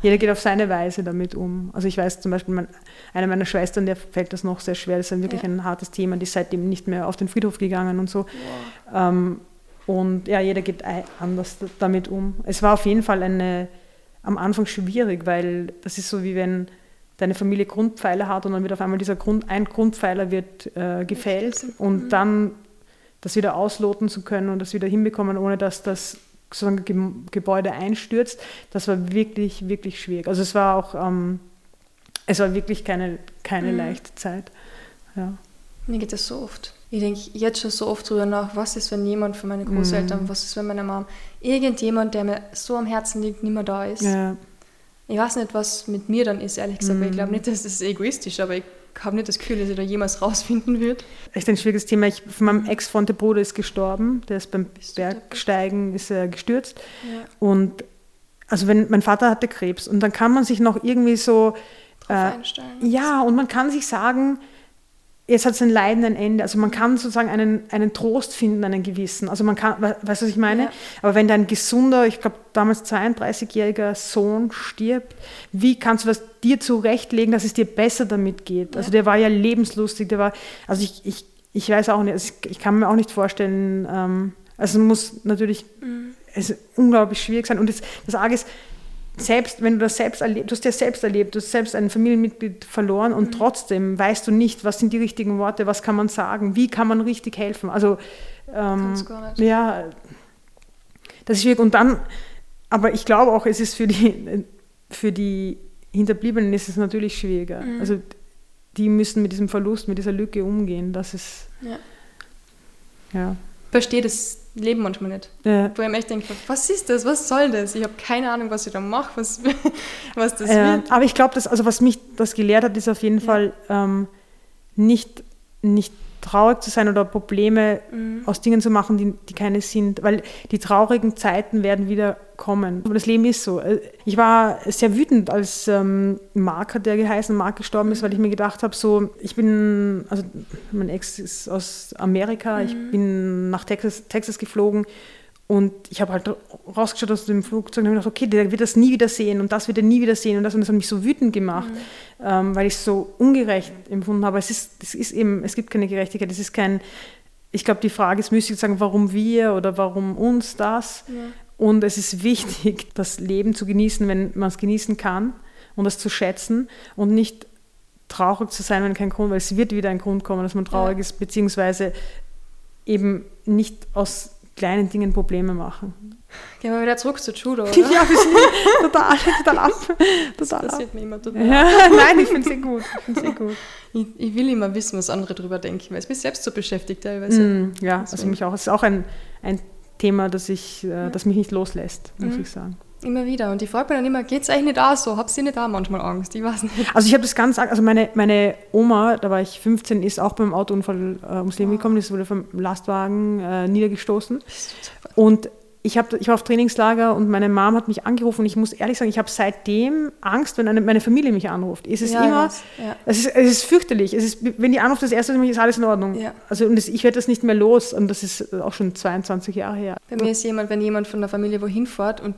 jeder geht auf seine Weise damit um. Also ich weiß zum Beispiel, mein, eine meiner Schwestern, der fällt das noch sehr schwer. Das ist wirklich ja. ein hartes Thema. Die ist seitdem nicht mehr auf den Friedhof gegangen und so. Ähm, Und ja, jeder geht anders damit um. Es war auf jeden Fall eine, am Anfang schwierig, weil das ist so wie wenn deine Familie Grundpfeiler hat und dann wird auf einmal dieser Grund, ein Grundpfeiler wird äh, gefällt und mhm. dann das wieder ausloten zu können und das wieder hinbekommen, ohne dass das sozusagen Gebäude einstürzt, das war wirklich, wirklich schwierig. Also es war auch, ähm, es war wirklich keine, keine mhm. leichte Zeit. Ja. Mir geht das so oft. Ich denke jetzt schon so oft drüber nach, was ist, wenn jemand von meinen Großeltern, mhm. was ist, wenn meine Mom, irgendjemand, der mir so am Herzen liegt, nicht mehr da ist. Ja. Ich weiß nicht, was mit mir dann ist, ehrlich gesagt, mhm. ich glaube nicht, dass das egoistisch, aber ich habe nicht das Gefühl, dass ich da jemals rausfinden wird. Echt ein schwieriges Thema. Ich, von meinem Ex-Freund, der Bruder ist gestorben, der ist beim Bergsteigen ist er gestürzt. Ja. Und also wenn mein Vater hatte Krebs und dann kann man sich noch irgendwie so äh, ja, und man kann sich sagen, jetzt hat sein Leiden ein Ende. Also man kann sozusagen einen, einen Trost finden, einen gewissen. Also man kann, weißt du, was ich meine? Ja. Aber wenn dein gesunder, ich glaube damals 32-jähriger Sohn stirbt, wie kannst du das dir zurechtlegen, dass es dir besser damit geht? Ja. Also der war ja lebenslustig, der war, also ich, ich, ich weiß auch nicht, also ich kann mir auch nicht vorstellen, ähm, also es muss natürlich, mhm. es ist unglaublich schwierig sein. Und das, das Arge ist, selbst wenn du das selbst erlebt, du hast ja selbst erlebt, du hast selbst ein Familienmitglied verloren und mhm. trotzdem weißt du nicht, was sind die richtigen Worte, was kann man sagen, wie kann man richtig helfen. Also ähm, ja, das ist schwierig. Und dann, aber ich glaube auch, es ist für die, für die Hinterbliebenen ist es natürlich schwieriger. Mhm. Also die müssen mit diesem Verlust, mit dieser Lücke umgehen. Das ist ja. ja. Verstehe das Leben manchmal nicht. Ja. Wo ich mir echt denke, was ist das? Was soll das? Ich habe keine Ahnung, was ich da mache, was, was das äh, wird. Aber ich glaube, also was mich das gelehrt hat, ist auf jeden ja. Fall ähm, nicht, nicht traurig zu sein oder Probleme mhm. aus Dingen zu machen, die, die keine sind. Weil die traurigen Zeiten werden wieder kommen. Aber das Leben ist so. Äh, ich war sehr wütend, als ähm, Mark hat der geheißen, Mark gestorben ist, weil ich mir gedacht habe, so, ich bin, also mein Ex ist aus Amerika, mhm. ich bin nach Texas, Texas geflogen und ich habe halt rausgeschaut aus dem Flugzeug und habe gedacht, okay, der wird das nie wieder sehen und das wird er nie wieder sehen und das, und das hat mich so wütend gemacht, mhm. ähm, weil ich es so ungerecht empfunden habe. Es ist, es ist eben, es gibt keine Gerechtigkeit, es ist kein, ich glaube, die Frage ist müsste ich sagen, warum wir oder warum uns das. Ja. Und es ist wichtig, das Leben zu genießen, wenn man es genießen kann und das zu schätzen und nicht traurig zu sein, wenn kein Grund, weil es wird wieder ein Grund kommen, dass man traurig ja. ist, beziehungsweise eben nicht aus kleinen Dingen Probleme machen. Gehen wir wieder zurück zu Judo, oder? ja, wir sind total, total ab. Total das passiert ab. mir immer total ja, Nein, ich finde es sehr gut. Ich, sehr gut. Ich, ich, will immer wissen, was andere darüber denken, weil es mich selbst so beschäftigt teilweise. Mm, ja, also mich auch. Es ist auch ein, ein Thema, das, ich, äh, ja. das mich nicht loslässt, muss mhm. ich sagen. Immer wieder. Und ich frage mich dann immer, geht es eigentlich nicht auch so? Habt ihr nicht da manchmal Angst? Ich weiß nicht. Also ich habe das ganz, also meine, meine Oma, da war ich 15, ist auch beim Autounfall äh, ums Leben oh. gekommen, ist wurde vom Lastwagen äh, niedergestoßen. Und ich, hab, ich war auf Trainingslager und meine Mom hat mich angerufen und ich muss ehrlich sagen, ich habe seitdem Angst, wenn eine, meine Familie mich anruft. Es ist ja, immer, ja. es, ist, es ist fürchterlich. Es ist, wenn die anruft, das erste Mal ist alles in Ordnung. Ja. Also und das, ich werde das nicht mehr los und das ist auch schon 22 Jahre her. Bei mir ist jemand, wenn jemand von der Familie wohin fährt und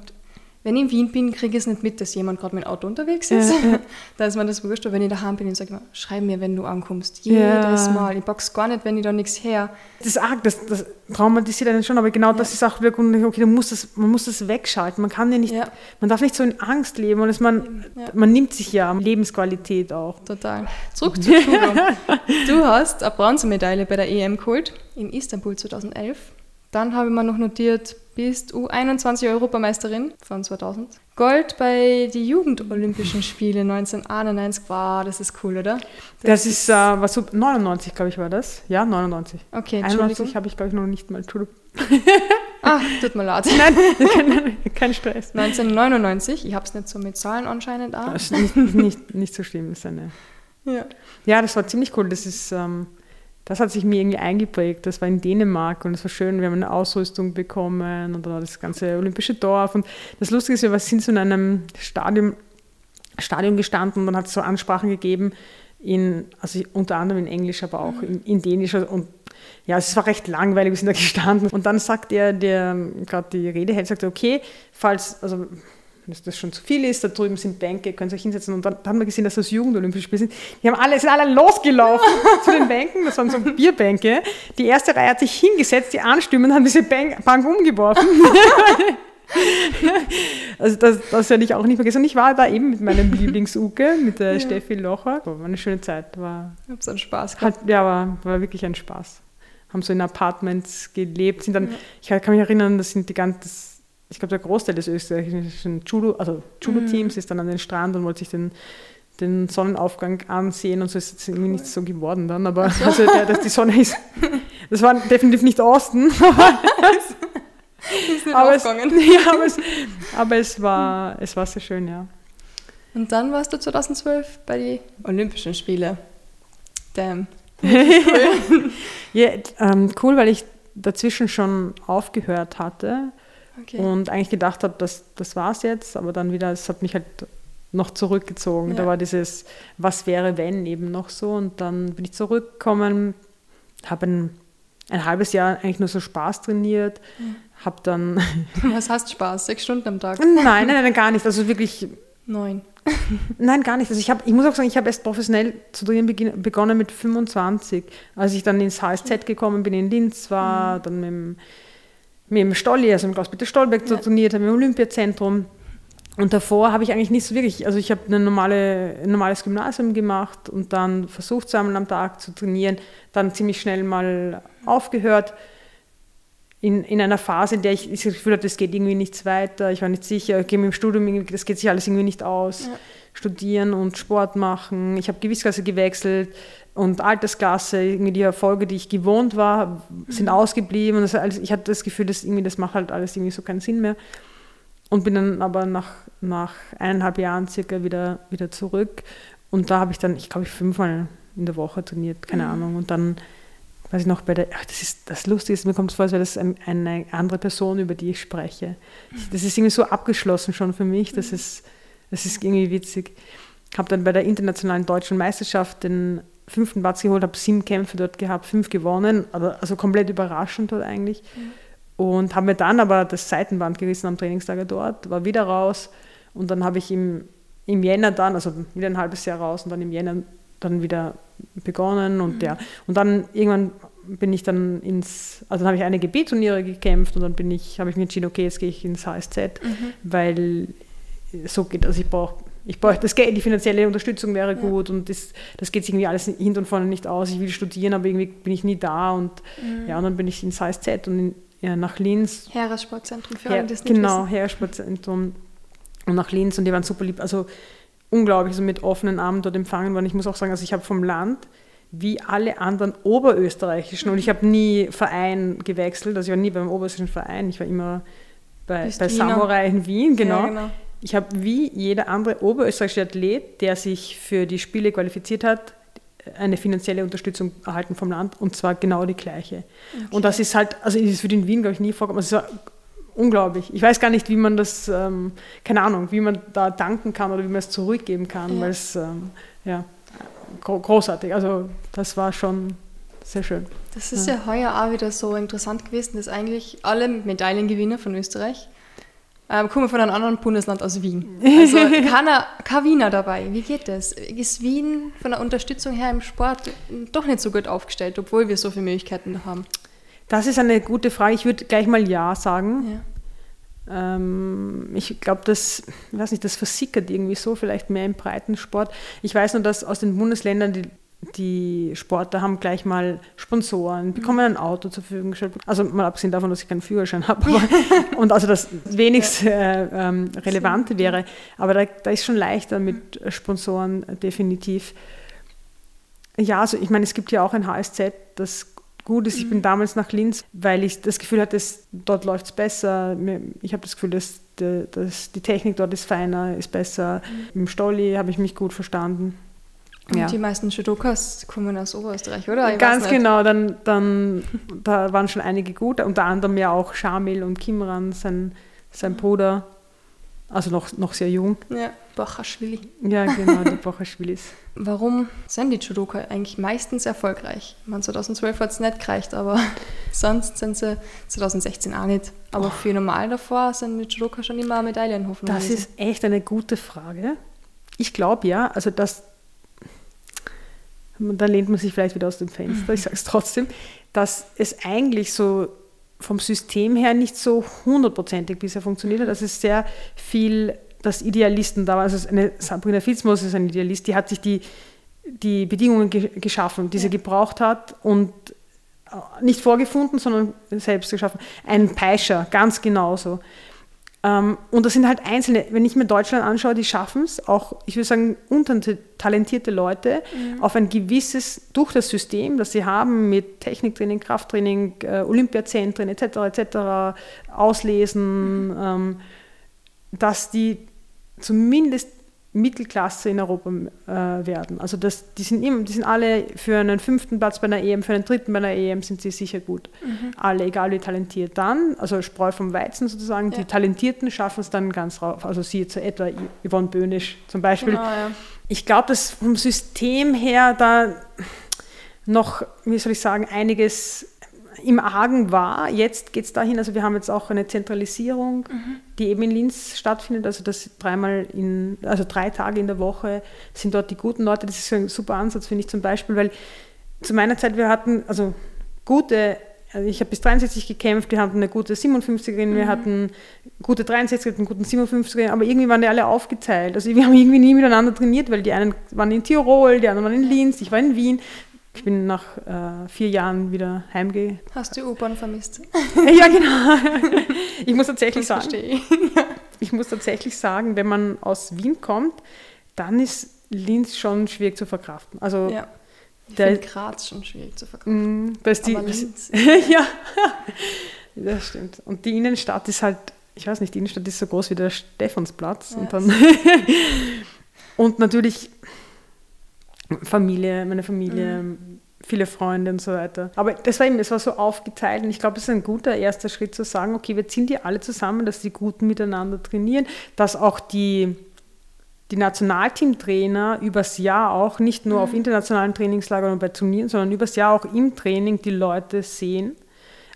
wenn ich in Wien bin, kriege ich es nicht mit, dass jemand gerade mit dem Auto unterwegs ist. Ja, ja. da ist mir das wurscht. Aber wenn ich daheim bin, sage ich immer, schreib mir, wenn du ankommst. Jedes ja. Mal. Ich box gar nicht, wenn ich da nichts her. Das ist arg, das, das traumatisiert einen schon, aber genau das ist auch wirklich, okay, du musst das, man muss das wegschalten. Man kann ja nicht, man darf nicht so in Angst leben und man, man nimmt sich ja Lebensqualität auch. Total. Zurück zu Judo. du hast eine Bronzemedaille bei der EM geholt in Istanbul 2011. Dann habe ich mir noch notiert, bist U21 Europameisterin von 2000. Gold bei den Jugendolympischen Spiele 1991. Wow, das ist cool, oder? Das, das ist, äh, was so 99, glaube ich, war das. Ja, 99. Okay, 91 habe ich, glaube ich, noch nicht mal. ah, tut mir leid. Nein, kein, kein Stress. 1999, ich habe es nicht so mit Zahlen anscheinend ist nicht, nicht, nicht so schlimm. Ist eine, ja. ja, das war ziemlich cool. Das ist. Ähm, das hat sich mir irgendwie eingeprägt. Das war in Dänemark und es war schön. Wir haben eine Ausrüstung bekommen und dann das ganze olympische Dorf. Und das Lustige ist, wir sind so in einem Stadion, Stadion gestanden und dann hat es so Ansprachen gegeben, in, also unter anderem in Englisch, aber auch in, in Dänisch. Und ja, es war recht langweilig, wir sind da gestanden. Und dann sagt er, der gerade die Rede hält, sagt, okay, falls, also wenn das schon zu viel ist, da drüben sind Bänke, könnt ihr euch hinsetzen. Und dann, dann haben wir gesehen, dass das Jugendolympische Spiele sind. Die haben alle, sind alle losgelaufen zu den Bänken, das waren so Bierbänke. Die erste Reihe hat sich hingesetzt, die Anstimmen haben diese Bank, Bank umgeworfen. also das, das werde ich auch nicht vergessen. Und ich war da eben mit meinem Lieblingsuke, mit der ja. Steffi Locher. War eine schöne Zeit. War, ich habe so einen Spaß gehabt. Hat, ja, war, war wirklich ein Spaß. Haben so in Apartments gelebt. Sind dann, ja. Ich kann mich erinnern, das sind die ganzen ich glaube, der Großteil des österreichischen Judo, also Judo-Teams mhm. ist dann an den Strand und wollte sich den, den Sonnenaufgang ansehen und so ist es irgendwie nicht so geworden dann, aber so. also der, dass die Sonne ist, das war definitiv nicht Osten, aber, es, ja, aber, es, aber es, war, es war sehr schön, ja. Und dann warst du 2012 bei den Olympischen Spielen. Damn. Cool. ja, ähm, cool, weil ich dazwischen schon aufgehört hatte Okay. Und eigentlich gedacht habe, das, das war es jetzt, aber dann wieder, es hat mich halt noch zurückgezogen. Ja. Da war dieses, was wäre, wenn eben noch so. Und dann bin ich zurückgekommen, habe ein, ein halbes Jahr eigentlich nur so Spaß trainiert, mhm. habe dann. Was hast Spaß? Sechs Stunden am Tag? Nein, nein, nein, gar nicht. Also wirklich. Neun. Nein, gar nicht. Also ich, hab, ich muss auch sagen, ich habe erst professionell zu trainieren begonnen mit 25. Als ich dann ins HSZ gekommen bin, in Linz war, mhm. dann mit dem mit dem Stolli, also mit Klaus-Peter Stolberg ja. trainiert habe, im Olympiazentrum. Und davor habe ich eigentlich nicht so wirklich, also ich habe eine normale, ein normales Gymnasium gemacht und dann versucht, zweimal am Tag zu trainieren, dann ziemlich schnell mal aufgehört. In, in einer Phase, in der ich, ich das Gefühl hatte, es geht irgendwie nichts weiter, ich war nicht sicher, okay, mit dem Studium, das geht sich alles irgendwie nicht aus. Ja. Studieren und Sport machen. Ich habe Gewichtsklasse gewechselt, und Altersklasse, irgendwie die Erfolge, die ich gewohnt war, sind mhm. ausgeblieben. Und das, also ich hatte das Gefühl, dass irgendwie, das macht halt alles irgendwie so keinen Sinn mehr. Und bin dann aber nach, nach eineinhalb Jahren circa wieder, wieder zurück. Und da habe ich dann, ich glaube, ich fünfmal in der Woche trainiert, keine mhm. Ahnung. Und dann, weiß ich noch, bei der, ach, das ist das Lustige, mir kommt es vor, als wäre das ein, eine andere Person, über die ich spreche. Mhm. Das ist irgendwie so abgeschlossen schon für mich, das mhm. ist, das ist irgendwie witzig. Ich habe dann bei der internationalen deutschen Meisterschaft den fünften Platz geholt, habe sieben Kämpfe dort gehabt, fünf gewonnen, also komplett überraschend dort eigentlich. Mhm. Und habe mir dann aber das Seitenband gerissen am Trainingslager dort, war wieder raus und dann habe ich im, im Jänner dann, also wieder ein halbes Jahr raus und dann im Jänner dann wieder begonnen und mhm. ja. Und dann irgendwann bin ich dann ins, also dann habe ich eine GB-Turniere gekämpft und dann bin ich, habe ich mir entschieden, okay, jetzt gehe ich ins HSZ, mhm. weil so geht, also ich brauche ich bräuchte das Geld, die finanzielle Unterstützung wäre ja. gut und das, das geht sich irgendwie alles hinten und vorne nicht aus. Ich will studieren, aber irgendwie bin ich nie da und mhm. ja, und dann bin ich ins HSZ und in, ja, nach Linz. Heeressportzentrum für Her alle, das nicht Genau, Heeressportzentrum und nach Linz und die waren super lieb, also unglaublich, so mit offenen Armen dort empfangen worden. Ich muss auch sagen, also ich habe vom Land wie alle anderen oberösterreichischen und ich habe nie Verein gewechselt, also ich war nie beim oberösterreichischen Verein, ich war immer bei, bei Samurai in Wien, genau. Ja, genau ich habe wie jeder andere oberösterreichische Athlet, der sich für die Spiele qualifiziert hat, eine finanzielle Unterstützung erhalten vom Land und zwar genau die gleiche. Okay. Und das ist halt, also ist für den Wien, glaube ich, nie vorgekommen. Also es war unglaublich. Ich weiß gar nicht, wie man das, ähm, keine Ahnung, wie man da danken kann oder wie man es zurückgeben kann, ja. weil es, ähm, ja, großartig. Also das war schon sehr schön. Das ist ja. ja heuer auch wieder so interessant gewesen, dass eigentlich alle Medaillengewinner von Österreich ähm, kommen von einem anderen Bundesland aus Wien. Also keiner, kein Wiener dabei. Wie geht das? Ist Wien von der Unterstützung her im Sport doch nicht so gut aufgestellt, obwohl wir so viele Möglichkeiten haben? Das ist eine gute Frage. Ich würde gleich mal Ja sagen. Ja. Ähm, ich glaube, das, ich weiß nicht, das versickert irgendwie so, vielleicht mehr im Breitensport. Ich weiß nur, dass aus den Bundesländern die die Sportler haben gleich mal Sponsoren, bekommen ein Auto zur Verfügung gestellt. Also mal abgesehen davon, dass ich keinen Führerschein habe. und also das wenigst äh, ähm, Relevante wäre. Aber da, da, ist schon leichter mit Sponsoren äh, definitiv. Ja, also ich meine, es gibt ja auch ein HSZ, das gut ist. Ich bin mhm. damals nach Linz, weil ich das Gefühl hatte, dass dort läuft es besser. Ich habe das Gefühl, dass, dass die Technik dort ist feiner, ist besser. Mhm. Im Stolli habe ich mich gut verstanden. Und ja. die meisten Judokas kommen aus Oberösterreich, oder? Ich Ganz genau, dann, dann da waren schon einige gut, unter anderem ja auch Shamil und Kimran, sein, sein Bruder. also noch, noch sehr jung. Ja, Bochaschwili. Ja, genau, die Bochaschwilis. Warum sind die Judoka eigentlich meistens erfolgreich? Ich meine, 2012 hat es nicht gereicht, aber sonst sind sie 2016 auch nicht. Aber für normal davor sind die Judoka schon immer Medaillenhoffnung. Das gewesen. ist echt eine gute Frage. Ich glaube ja, also das, da lehnt man sich vielleicht wieder aus dem Fenster, ich sage es trotzdem, dass es eigentlich so vom System her nicht so hundertprozentig bisher funktioniert hat. Es ist sehr viel, dass Idealisten da waren. Also eine Sabrina Fitzmus ist ein Idealist, die hat sich die, die Bedingungen ge geschaffen, die ja. sie gebraucht hat und äh, nicht vorgefunden, sondern selbst geschaffen. Ein Peischer, ganz genauso. Ähm, und das sind halt einzelne, wenn ich mir Deutschland anschaue, die schaffen es, auch, ich würde sagen, untertalentierte Leute mhm. auf ein gewisses, durch das System, das sie haben mit Techniktraining, Krafttraining, äh, Olympiazentren etc., etc., Auslesen, mhm. ähm, dass die zumindest Mittelklasse in Europa äh, werden. Also das, die, sind immer, die sind alle für einen fünften Platz bei einer EM, für einen dritten bei einer EM sind sie sicher gut. Mhm. Alle, egal wie talentiert. Dann, also Spreu vom Weizen sozusagen, ja. die Talentierten schaffen es dann ganz rauf. Also sie jetzt etwa Yvonne Böhnisch zum Beispiel. Genau, ja. Ich glaube, dass vom System her da noch, wie soll ich sagen, einiges im Argen war. Jetzt geht es dahin, also wir haben jetzt auch eine Zentralisierung, mhm. die eben in Linz stattfindet, also das dreimal in, also drei Tage in der Woche sind dort die guten Leute. Das ist ein super Ansatz, finde ich zum Beispiel, weil zu meiner Zeit, wir hatten also gute, also ich habe bis 63 gekämpft, wir hatten eine gute 57erin, mhm. wir hatten gute 63er, einen guten 57erin, aber irgendwie waren die alle aufgeteilt. Also wir haben irgendwie nie miteinander trainiert, weil die einen waren in Tirol, die anderen waren in Linz, ich war in Wien. Ich bin nach äh, vier Jahren wieder heimgegangen. Hast du U-Bahn vermisst? ja, genau. Ich muss tatsächlich das sagen, ich. ich muss tatsächlich sagen, wenn man aus Wien kommt, dann ist Linz schon schwierig zu verkraften. Also ja. Ich der Graz schon schwierig zu verkraften. Mm, das die, Linz. ja, das stimmt. Und die Innenstadt ist halt, ich weiß nicht, die Innenstadt ist so groß wie der Stephansplatz. Ja, und, dann und natürlich Familie, meine Familie, mhm. viele Freunde und so weiter. Aber das war eben, es war so aufgeteilt und ich glaube, es ist ein guter erster Schritt zu sagen, okay, wir ziehen die alle zusammen, dass die Guten miteinander trainieren, dass auch die, die Nationalteamtrainer übers Jahr auch nicht nur mhm. auf internationalen Trainingslagern und bei Turnieren, sondern übers Jahr auch im Training die Leute sehen.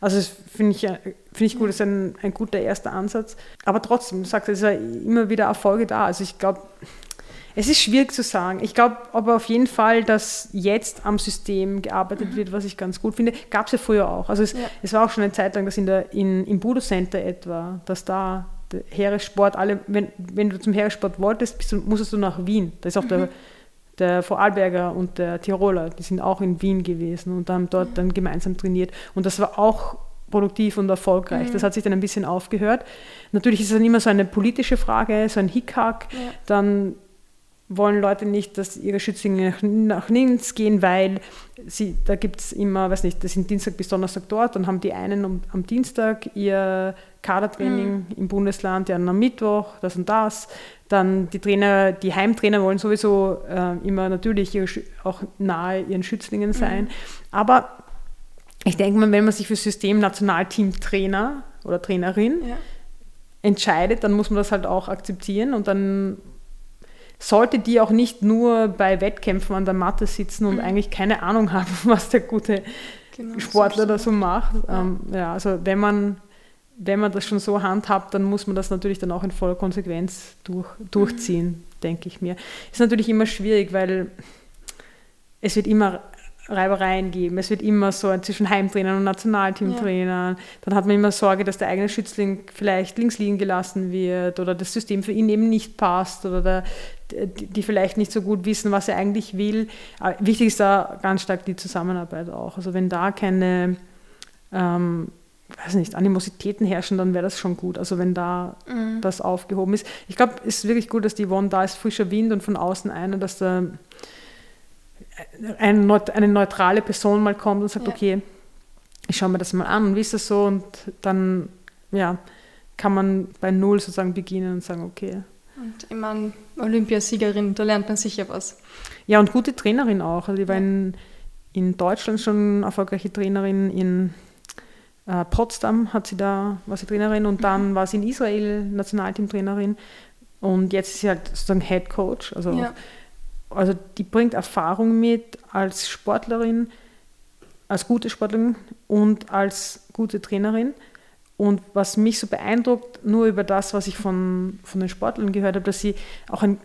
Also das finde ich, find ich gut, das ist ein, ein guter erster Ansatz. Aber trotzdem, du sagst, es ist ja immer wieder Erfolge da. Also ich glaube, es ist schwierig zu sagen. Ich glaube aber auf jeden Fall, dass jetzt am System gearbeitet mhm. wird, was ich ganz gut finde. Gab es ja früher auch. Also es, ja. es, war auch schon eine Zeit lang, dass in der, in, im Budo Center etwa, dass da der Heeressport, alle, wenn, wenn du zum Heeressport wolltest, du, musstest du nach Wien. Da ist auch mhm. der, der Vorarlberger und der Tiroler, die sind auch in Wien gewesen und haben dort mhm. dann gemeinsam trainiert. Und das war auch produktiv und erfolgreich. Mhm. Das hat sich dann ein bisschen aufgehört. Natürlich ist es dann immer so eine politische Frage, so ein Hickhack. Ja. Dann wollen Leute nicht, dass ihre Schützlinge nach, nach Linz gehen, weil sie, da gibt es immer, weiß nicht, das sind Dienstag bis Donnerstag dort, dann haben die einen um, am Dienstag ihr Kadertraining mhm. im Bundesland, die anderen am Mittwoch, das und das. Dann die Trainer, die Heimtrainer wollen sowieso äh, immer natürlich ihre, auch nahe ihren Schützlingen sein. Mhm. Aber ich denke mal, wenn man sich für System Nationalteam-Trainer oder Trainerin ja. entscheidet, dann muss man das halt auch akzeptieren und dann sollte die auch nicht nur bei Wettkämpfen an der Matte sitzen und mhm. eigentlich keine Ahnung haben, was der gute genau, Sportler da so macht. Ja. Ähm, ja, also wenn man, wenn man das schon so handhabt, dann muss man das natürlich dann auch in voller Konsequenz durch, durchziehen, mhm. denke ich mir. Ist natürlich immer schwierig, weil es wird immer Reibereien geben. Es wird immer so zwischen Heimtrainern und Nationalteamtrainern. Ja. Dann hat man immer Sorge, dass der eigene Schützling vielleicht links liegen gelassen wird oder das System für ihn eben nicht passt oder der, die vielleicht nicht so gut wissen, was er eigentlich will. Aber wichtig ist da ganz stark die Zusammenarbeit auch. Also wenn da keine ähm, weiß nicht, Animositäten herrschen, dann wäre das schon gut. Also wenn da mhm. das aufgehoben ist. Ich glaube, es ist wirklich gut, dass die Yvonne da ist, frischer Wind und von außen einer, dass da eine neutrale Person mal kommt und sagt, ja. okay, ich schaue mir das mal an und wie ist das so? Und dann ja, kann man bei Null sozusagen beginnen und sagen, okay. Und ich meine, Olympiasiegerin, da lernt man sicher was. Ja, und gute Trainerin auch. Also die war in, in Deutschland schon erfolgreiche Trainerin, in äh, Potsdam hat sie da, war sie Trainerin und dann war sie in Israel Nationalteamtrainerin und jetzt ist sie halt sozusagen Head Coach. Also, Ja. also die bringt Erfahrung mit als Sportlerin, als gute Sportlerin und als gute Trainerin. Und was mich so beeindruckt, nur über das, was ich von, von den Sportlern gehört habe, dass sie auch ein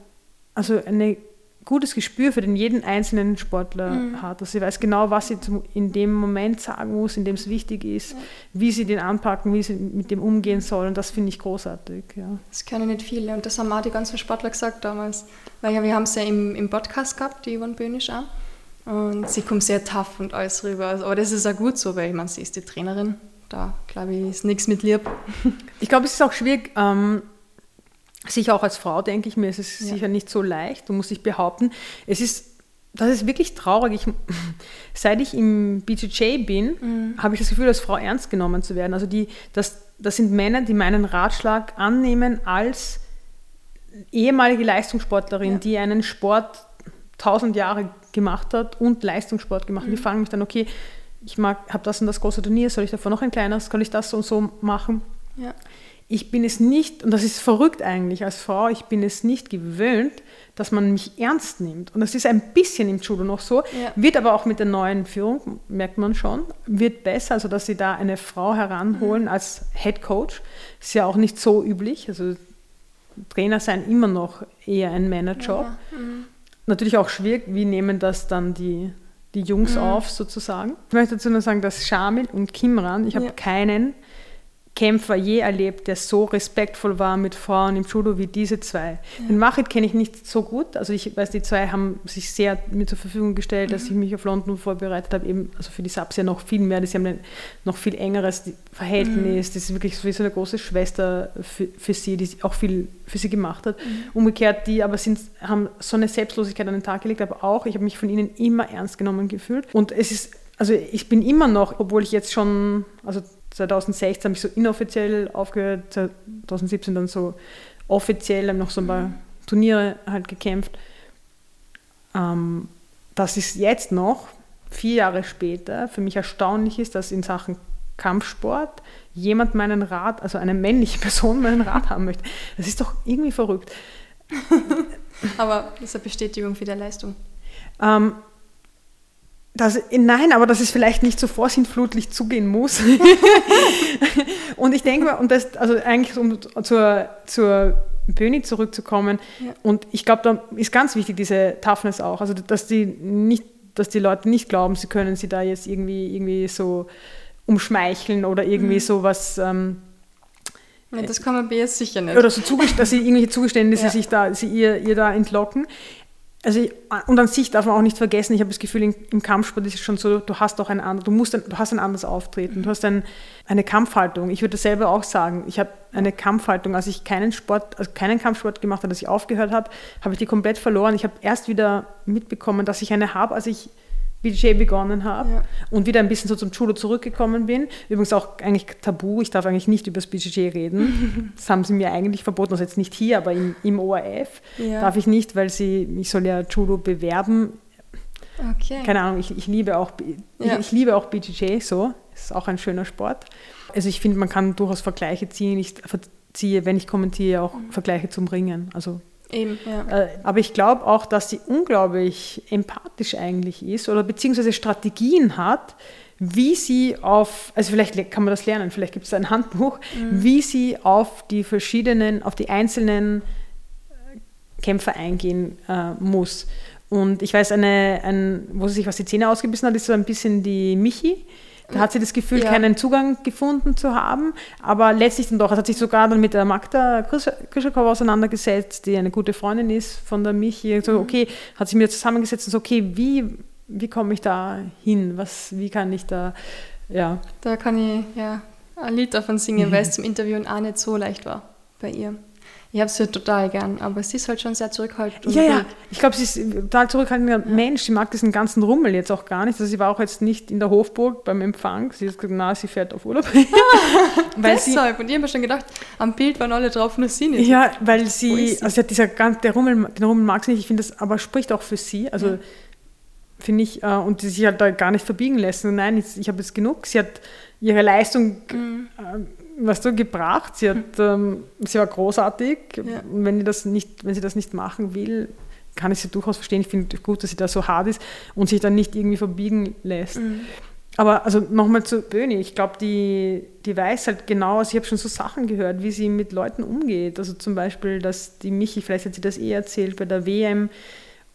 also ein gutes Gespür für den jeden einzelnen Sportler hat. Dass sie weiß genau, was sie zum, in dem Moment sagen muss, in dem es wichtig ist, wie sie den anpacken, wie sie mit dem umgehen soll. Und das finde ich großartig. Ja. Das können nicht viele. Und das haben auch die ganzen Sportler gesagt damals. Weil ja, wir haben es ja im, im Podcast gehabt, die Yvonne Böhnisch auch. Und sie kommt sehr tough und alles rüber. Also, aber das ist auch gut so, weil ich meine, sie ist die Trainerin. Da, glaube ich, ist nichts mit lieb. Ich glaube, es ist auch schwierig, ähm, sicher auch als Frau, denke ich mir, es ist Ja. sicher nicht so leicht, du musst dich behaupten. Es ist, das ist wirklich traurig. Ich, seit ich im BJJ bin, habe ich das Gefühl, als Frau ernst genommen zu werden. Also die, das, das sind Männer, die meinen Ratschlag annehmen als ehemalige Leistungssportlerin, Ja. die einen Sport tausend Jahre gemacht hat und Leistungssport gemacht. Die fragen mich dann, okay, ich habe das und das große Turnier, soll ich davon noch ein kleines, kann ich das so und so machen? Ja. ich bin es nicht, und das ist verrückt eigentlich als Frau, ich bin es nicht gewöhnt, dass man mich ernst nimmt. Und das ist ein bisschen im Judo noch so, Ja. wird aber auch mit der neuen Führung, merkt man schon, wird besser, also dass sie da eine Frau heranholen als Head Coach. Ist ja auch nicht so üblich. Also Trainer sein immer noch eher ein Männerjob. Natürlich auch schwierig, wie nehmen das dann die, die Jungs auf sozusagen. Ich möchte dazu nur sagen, dass Shamil und Kimran, ich habe Ja. keinen Kämpfer je erlebt, der so respektvoll war mit Frauen im Judo wie diese zwei. Den Machit kenne ich nicht so gut. Also ich weiß, die zwei haben sich sehr mir zur Verfügung gestellt, dass ich mich auf London vorbereitet habe. Eben, also für die Subs ja noch viel mehr. Die haben ein noch viel engeres Verhältnis. Das ist wirklich so wie so eine große Schwester für, für sie, die auch viel für sie gemacht hat. Umgekehrt, die aber sind, haben so eine Selbstlosigkeit an den Tag gelegt, aber auch, ich habe mich von ihnen immer ernst genommen gefühlt. Und es ist, also ich bin immer noch, obwohl ich jetzt schon, also 2016 habe ich so inoffiziell aufgehört, 2017 dann so offiziell, habe noch so ein paar Turniere halt gekämpft. Ähm, dass es jetzt noch, vier Jahre später, für mich erstaunlich ist, dass in Sachen Kampfsport jemand meinen Rat, also eine männliche Person meinen Rat haben möchte. Das ist doch irgendwie verrückt. Aber das ist eine Bestätigung für die Leistung. Ähm, das, nein, aber dass es vielleicht nicht so vorsintflutlich zugehen muss. und ich denke mal, und das, also eigentlich um zur, zur Böni zurückzukommen, Ja. und ich glaube, da ist ganz wichtig diese Toughness auch, also dass die nicht, dass die Leute nicht glauben, sie können sie da jetzt irgendwie, irgendwie so umschmeicheln oder irgendwie sowas ähm, Ja, das kann man bei ihr sicher nicht. oder so dass sie irgendwelche Zugeständnisse Ja. sich da, sie ihr, ihr da entlocken. Also ich, und an sich darf man auch nicht vergessen, ich habe das Gefühl, im Kampfsport ist es schon so, du hast auch ein anderes, du musst ein, du hast ein anderes Auftreten, du hast ein, eine Kampfhaltung. Ich würde selber auch sagen. Ich habe eine Kampfhaltung, als ich keinen Sport, also keinen Kampfsport gemacht habe, als ich aufgehört habe, habe ich die komplett verloren. Ich habe erst wieder mitbekommen, dass ich eine habe, als ich BJ begonnen habe Ja. und wieder ein bisschen so zum Judo zurückgekommen bin. Übrigens auch eigentlich tabu, ich darf eigentlich nicht über das BJJ reden. Das haben sie mir eigentlich verboten, also jetzt nicht hier, aber im, im ORF Ja. darf ich nicht, weil sie, ich soll ja Judo bewerben. Okay. Keine Ahnung, ich, ich liebe auch Ja. ich, ich liebe auch BJJ so, ist auch ein schöner Sport. Also ich finde, man kann durchaus Vergleiche ziehen. Ich verziehe, wenn ich kommentiere, auch Vergleiche zum Ringen. Also Eben, ja. äh, Aber ich glaube auch, dass sie unglaublich empathisch eigentlich ist oder beziehungsweise Strategien hat, wie sie auf, also vielleicht le- kann man das lernen, vielleicht gibt es ein Handbuch, wie sie auf die verschiedenen, auf die einzelnen äh, Kämpfer eingehen äh, muss. Und ich weiß, eine, ein, wo sie sich was die Zähne ausgebissen hat, ist so ein bisschen die Michi. Da hat sie das Gefühl, Ja. keinen Zugang gefunden zu haben, aber letztlich dann doch. Es hat sich sogar dann mit der Magda Krischakova auseinandergesetzt, die eine gute Freundin ist von der Michi. So, okay, hat sich mit ihr zusammengesetzt und so, okay, wie, wie komme ich da hin? Was, wie kann ich da, ja. Da kann ich ja ein Lied davon singen, weil es zum Interviewen auch nicht so leicht war bei ihr. Ich habe sie total gern, aber sie ist halt schon sehr zurückhaltend. Ja, ja, ich glaube, sie ist total zurückhaltender Mensch. Sie mag diesen ganzen Rummel jetzt auch gar nicht. Also sie war auch jetzt nicht in der Hofburg beim Empfang. Sie hat gesagt, na, sie fährt auf Urlaub. weil sie, Deshalb. Und ich habe schon gedacht, am Bild waren alle drauf, nur sie nicht. ja, weil sie, sie? also sie dieser ganz, der Rummel, den Rummel mag sie nicht. Ich finde das aber spricht auch für sie. Also Ja. finde ich, äh, und die sich halt da gar nicht verbiegen lassen. Nein, ich, ich habe jetzt genug. Sie hat ihre Leistung, mhm. äh, was du gebracht. Sie hat, ähm, sie war großartig. Ja. Wenn, die das nicht, wenn sie das nicht machen will, kann ich sie durchaus verstehen. Ich finde gut, dass sie da so hart ist und sich dann nicht irgendwie verbiegen lässt. Mhm. Aber also nochmal zu Böni, ich glaube, die, die weiß halt genau, also ich habe schon so Sachen gehört, wie sie mit Leuten umgeht. Also zum Beispiel, dass die Michi, vielleicht hat sie das eh erzählt, bei der WM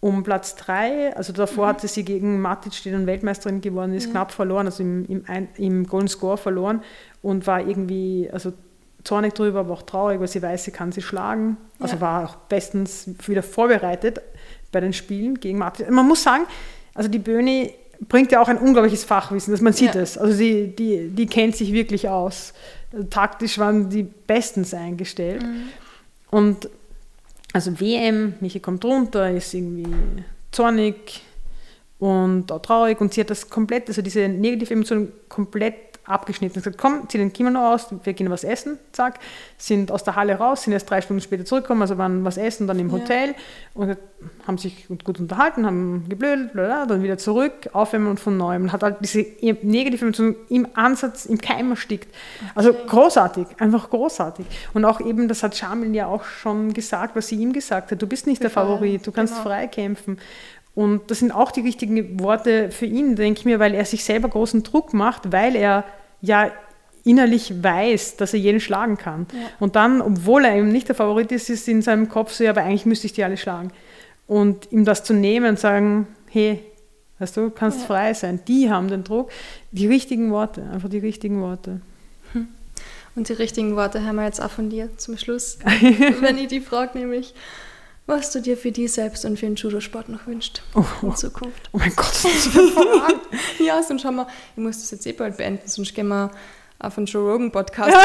um Platz 3, also davor mhm. hatte sie gegen Matic, die dann Weltmeisterin geworden ist, ja. knapp verloren, also im, im, im Golden Score verloren und war irgendwie, also zornig drüber, aber auch traurig, weil sie weiß, sie kann sie schlagen. Also ja. war auch bestens wieder vorbereitet bei den Spielen gegen Matic. Man muss sagen, also die Böhni bringt ja auch ein unglaubliches Fachwissen, dass man sieht ja. es. Also sie, die, die kennt sich wirklich aus. Taktisch waren die bestens eingestellt. Mhm. Und also WM, Michi kommt runter, ist irgendwie zornig und auch traurig und sie hat das komplett, also diese negative Emotion komplett abgeschnitten. und gesagt, komm, zieh den Kimono aus, wir gehen was essen, zack, sind aus der Halle raus, sind erst drei Stunden später zurückgekommen, also waren was essen, dann im Hotel ja. und haben sich gut unterhalten, haben geblödelt, bla, dann wieder zurück, aufwärmen und von neuem. Und hat halt diese negative Emotion im Ansatz, im Keim erstickt. Also okay. großartig, einfach großartig. Und auch eben, das hat Shamil ja auch schon gesagt, was sie ihm gesagt hat, du bist nicht der Favorit, du kannst genau. frei kämpfen. Und das sind auch die richtigen Worte für ihn, denke ich mir, weil er sich selber großen Druck macht, weil er ja innerlich weiß, dass er jeden schlagen kann. Ja. Und dann, obwohl er eben nicht der Favorit ist, ist in seinem Kopf so, ja, aber eigentlich müsste ich die alle schlagen. Und ihm das zu nehmen und sagen, hey, weißt du, kannst ja. frei sein. Die haben den Druck. Die richtigen Worte, einfach die richtigen Worte. Hm. Und die richtigen Worte haben wir jetzt auch von dir zum Schluss. Wenn ich die frage, nämlich, was du dir für die selbst und für den Judo-Sport noch wünschst oh, in Zukunft. Oh mein Gott, das ist Ja, sonst schauen wir, ich muss das jetzt eh bald beenden, sonst gehen wir auf einen Joe Rogan Podcast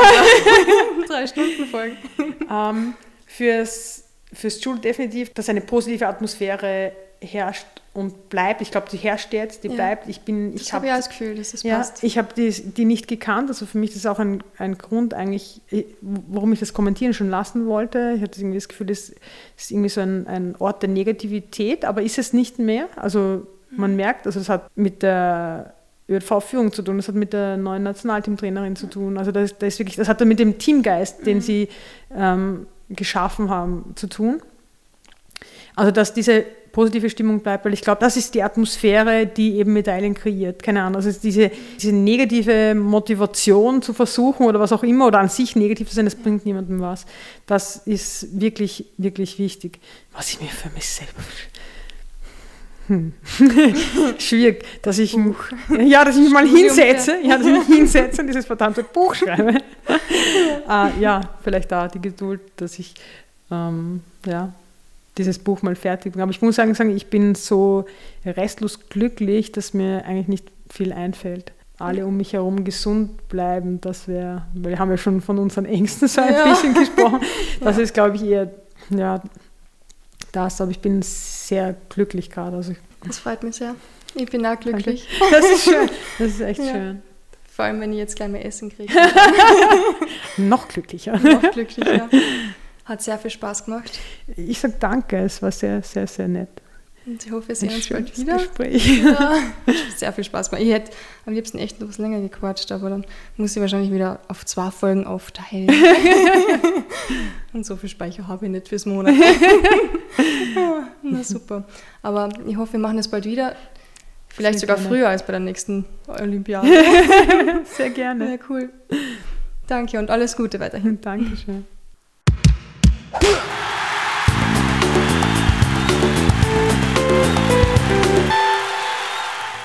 drei Stunden folgen. Um, ähm, fürs, fürs Judo definitiv, dass eine positive Atmosphäre herrscht und bleibt. Ich glaube, die herrscht jetzt, die ja. bleibt. Ich bin, ich habe ja das Gefühl, dass es ja, passt. Ich habe die, die nicht gekannt. Also für mich ist das auch ein, ein Grund eigentlich, warum ich das kommentieren schon lassen wollte. Ich hatte irgendwie das Gefühl, das ist irgendwie so ein, ein Ort der Negativität, aber ist es nicht mehr. Also man mhm. merkt, also es hat mit der ÖV-Führung zu tun, das hat mit der neuen Nationalteamtrainerin zu tun. Also das, das ist wirklich, das hat mit dem Teamgeist, den mhm. sie ähm, geschaffen haben, zu tun. Also dass diese positive Stimmung bleibt, weil ich glaube, das ist die Atmosphäre, die eben Medaillen kreiert. Keine Ahnung, also diese, diese negative Motivation zu versuchen oder was auch immer oder an sich negativ zu sein, das bringt niemandem was. Das ist wirklich, wirklich wichtig. Was ich mir für mich selber hm. Schwierig, dass ich, Buch. ja, dass ich mich mal hinsetze, ja, dass ich mich hinsetze und dieses verdammte Buch schreibe. uh, ja, vielleicht da die Geduld, dass ich ähm, ja, dieses Buch mal fertig bringen. Aber ich muss sagen, ich bin so restlos glücklich, dass mir eigentlich nicht viel einfällt. Alle um mich herum gesund bleiben, das wäre, weil wir haben ja schon von unseren Ängsten so ein ja. bisschen gesprochen. Das ja. ist, glaube ich, eher ja, das, aber ich bin sehr glücklich gerade. Also das freut mich sehr. Ich bin auch glücklich. Das ist schön. Das ist echt ja. schön. Vor allem, wenn ich jetzt gleich mehr Essen kriege. Noch glücklicher. Noch glücklicher. Hat sehr viel Spaß gemacht. Ich sage danke, es war sehr, sehr, sehr nett. Und ich hoffe, wir sehen uns bald wieder. Gespräch. Ja, sehr viel Spaß gemacht. Ich hätte am liebsten echt noch was länger gequatscht, aber dann muss ich wahrscheinlich wieder auf zwei Folgen aufteilen. Und so viel Speicher habe ich nicht fürs Monat. Na super. Aber ich hoffe, wir machen das bald wieder. Vielleicht sogar gerne. früher als bei der nächsten Olympiade. Sehr gerne. Ja, cool. Danke und alles Gute weiterhin. Dankeschön.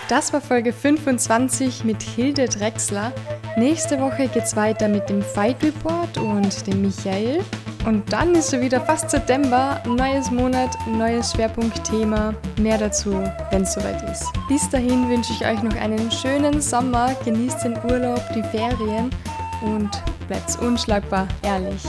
Das war Folge 25 mit Hilde Drechsler. Nächste Woche geht es weiter mit dem Fight Report und dem Michael. Und dann ist schon wieder fast September, neues Monat, neues Schwerpunktthema. Mehr dazu, wenn es soweit ist. Bis dahin wünsche ich euch noch einen schönen Sommer, genießt den Urlaub, die Ferien und bleibt unschlagbar ehrlich.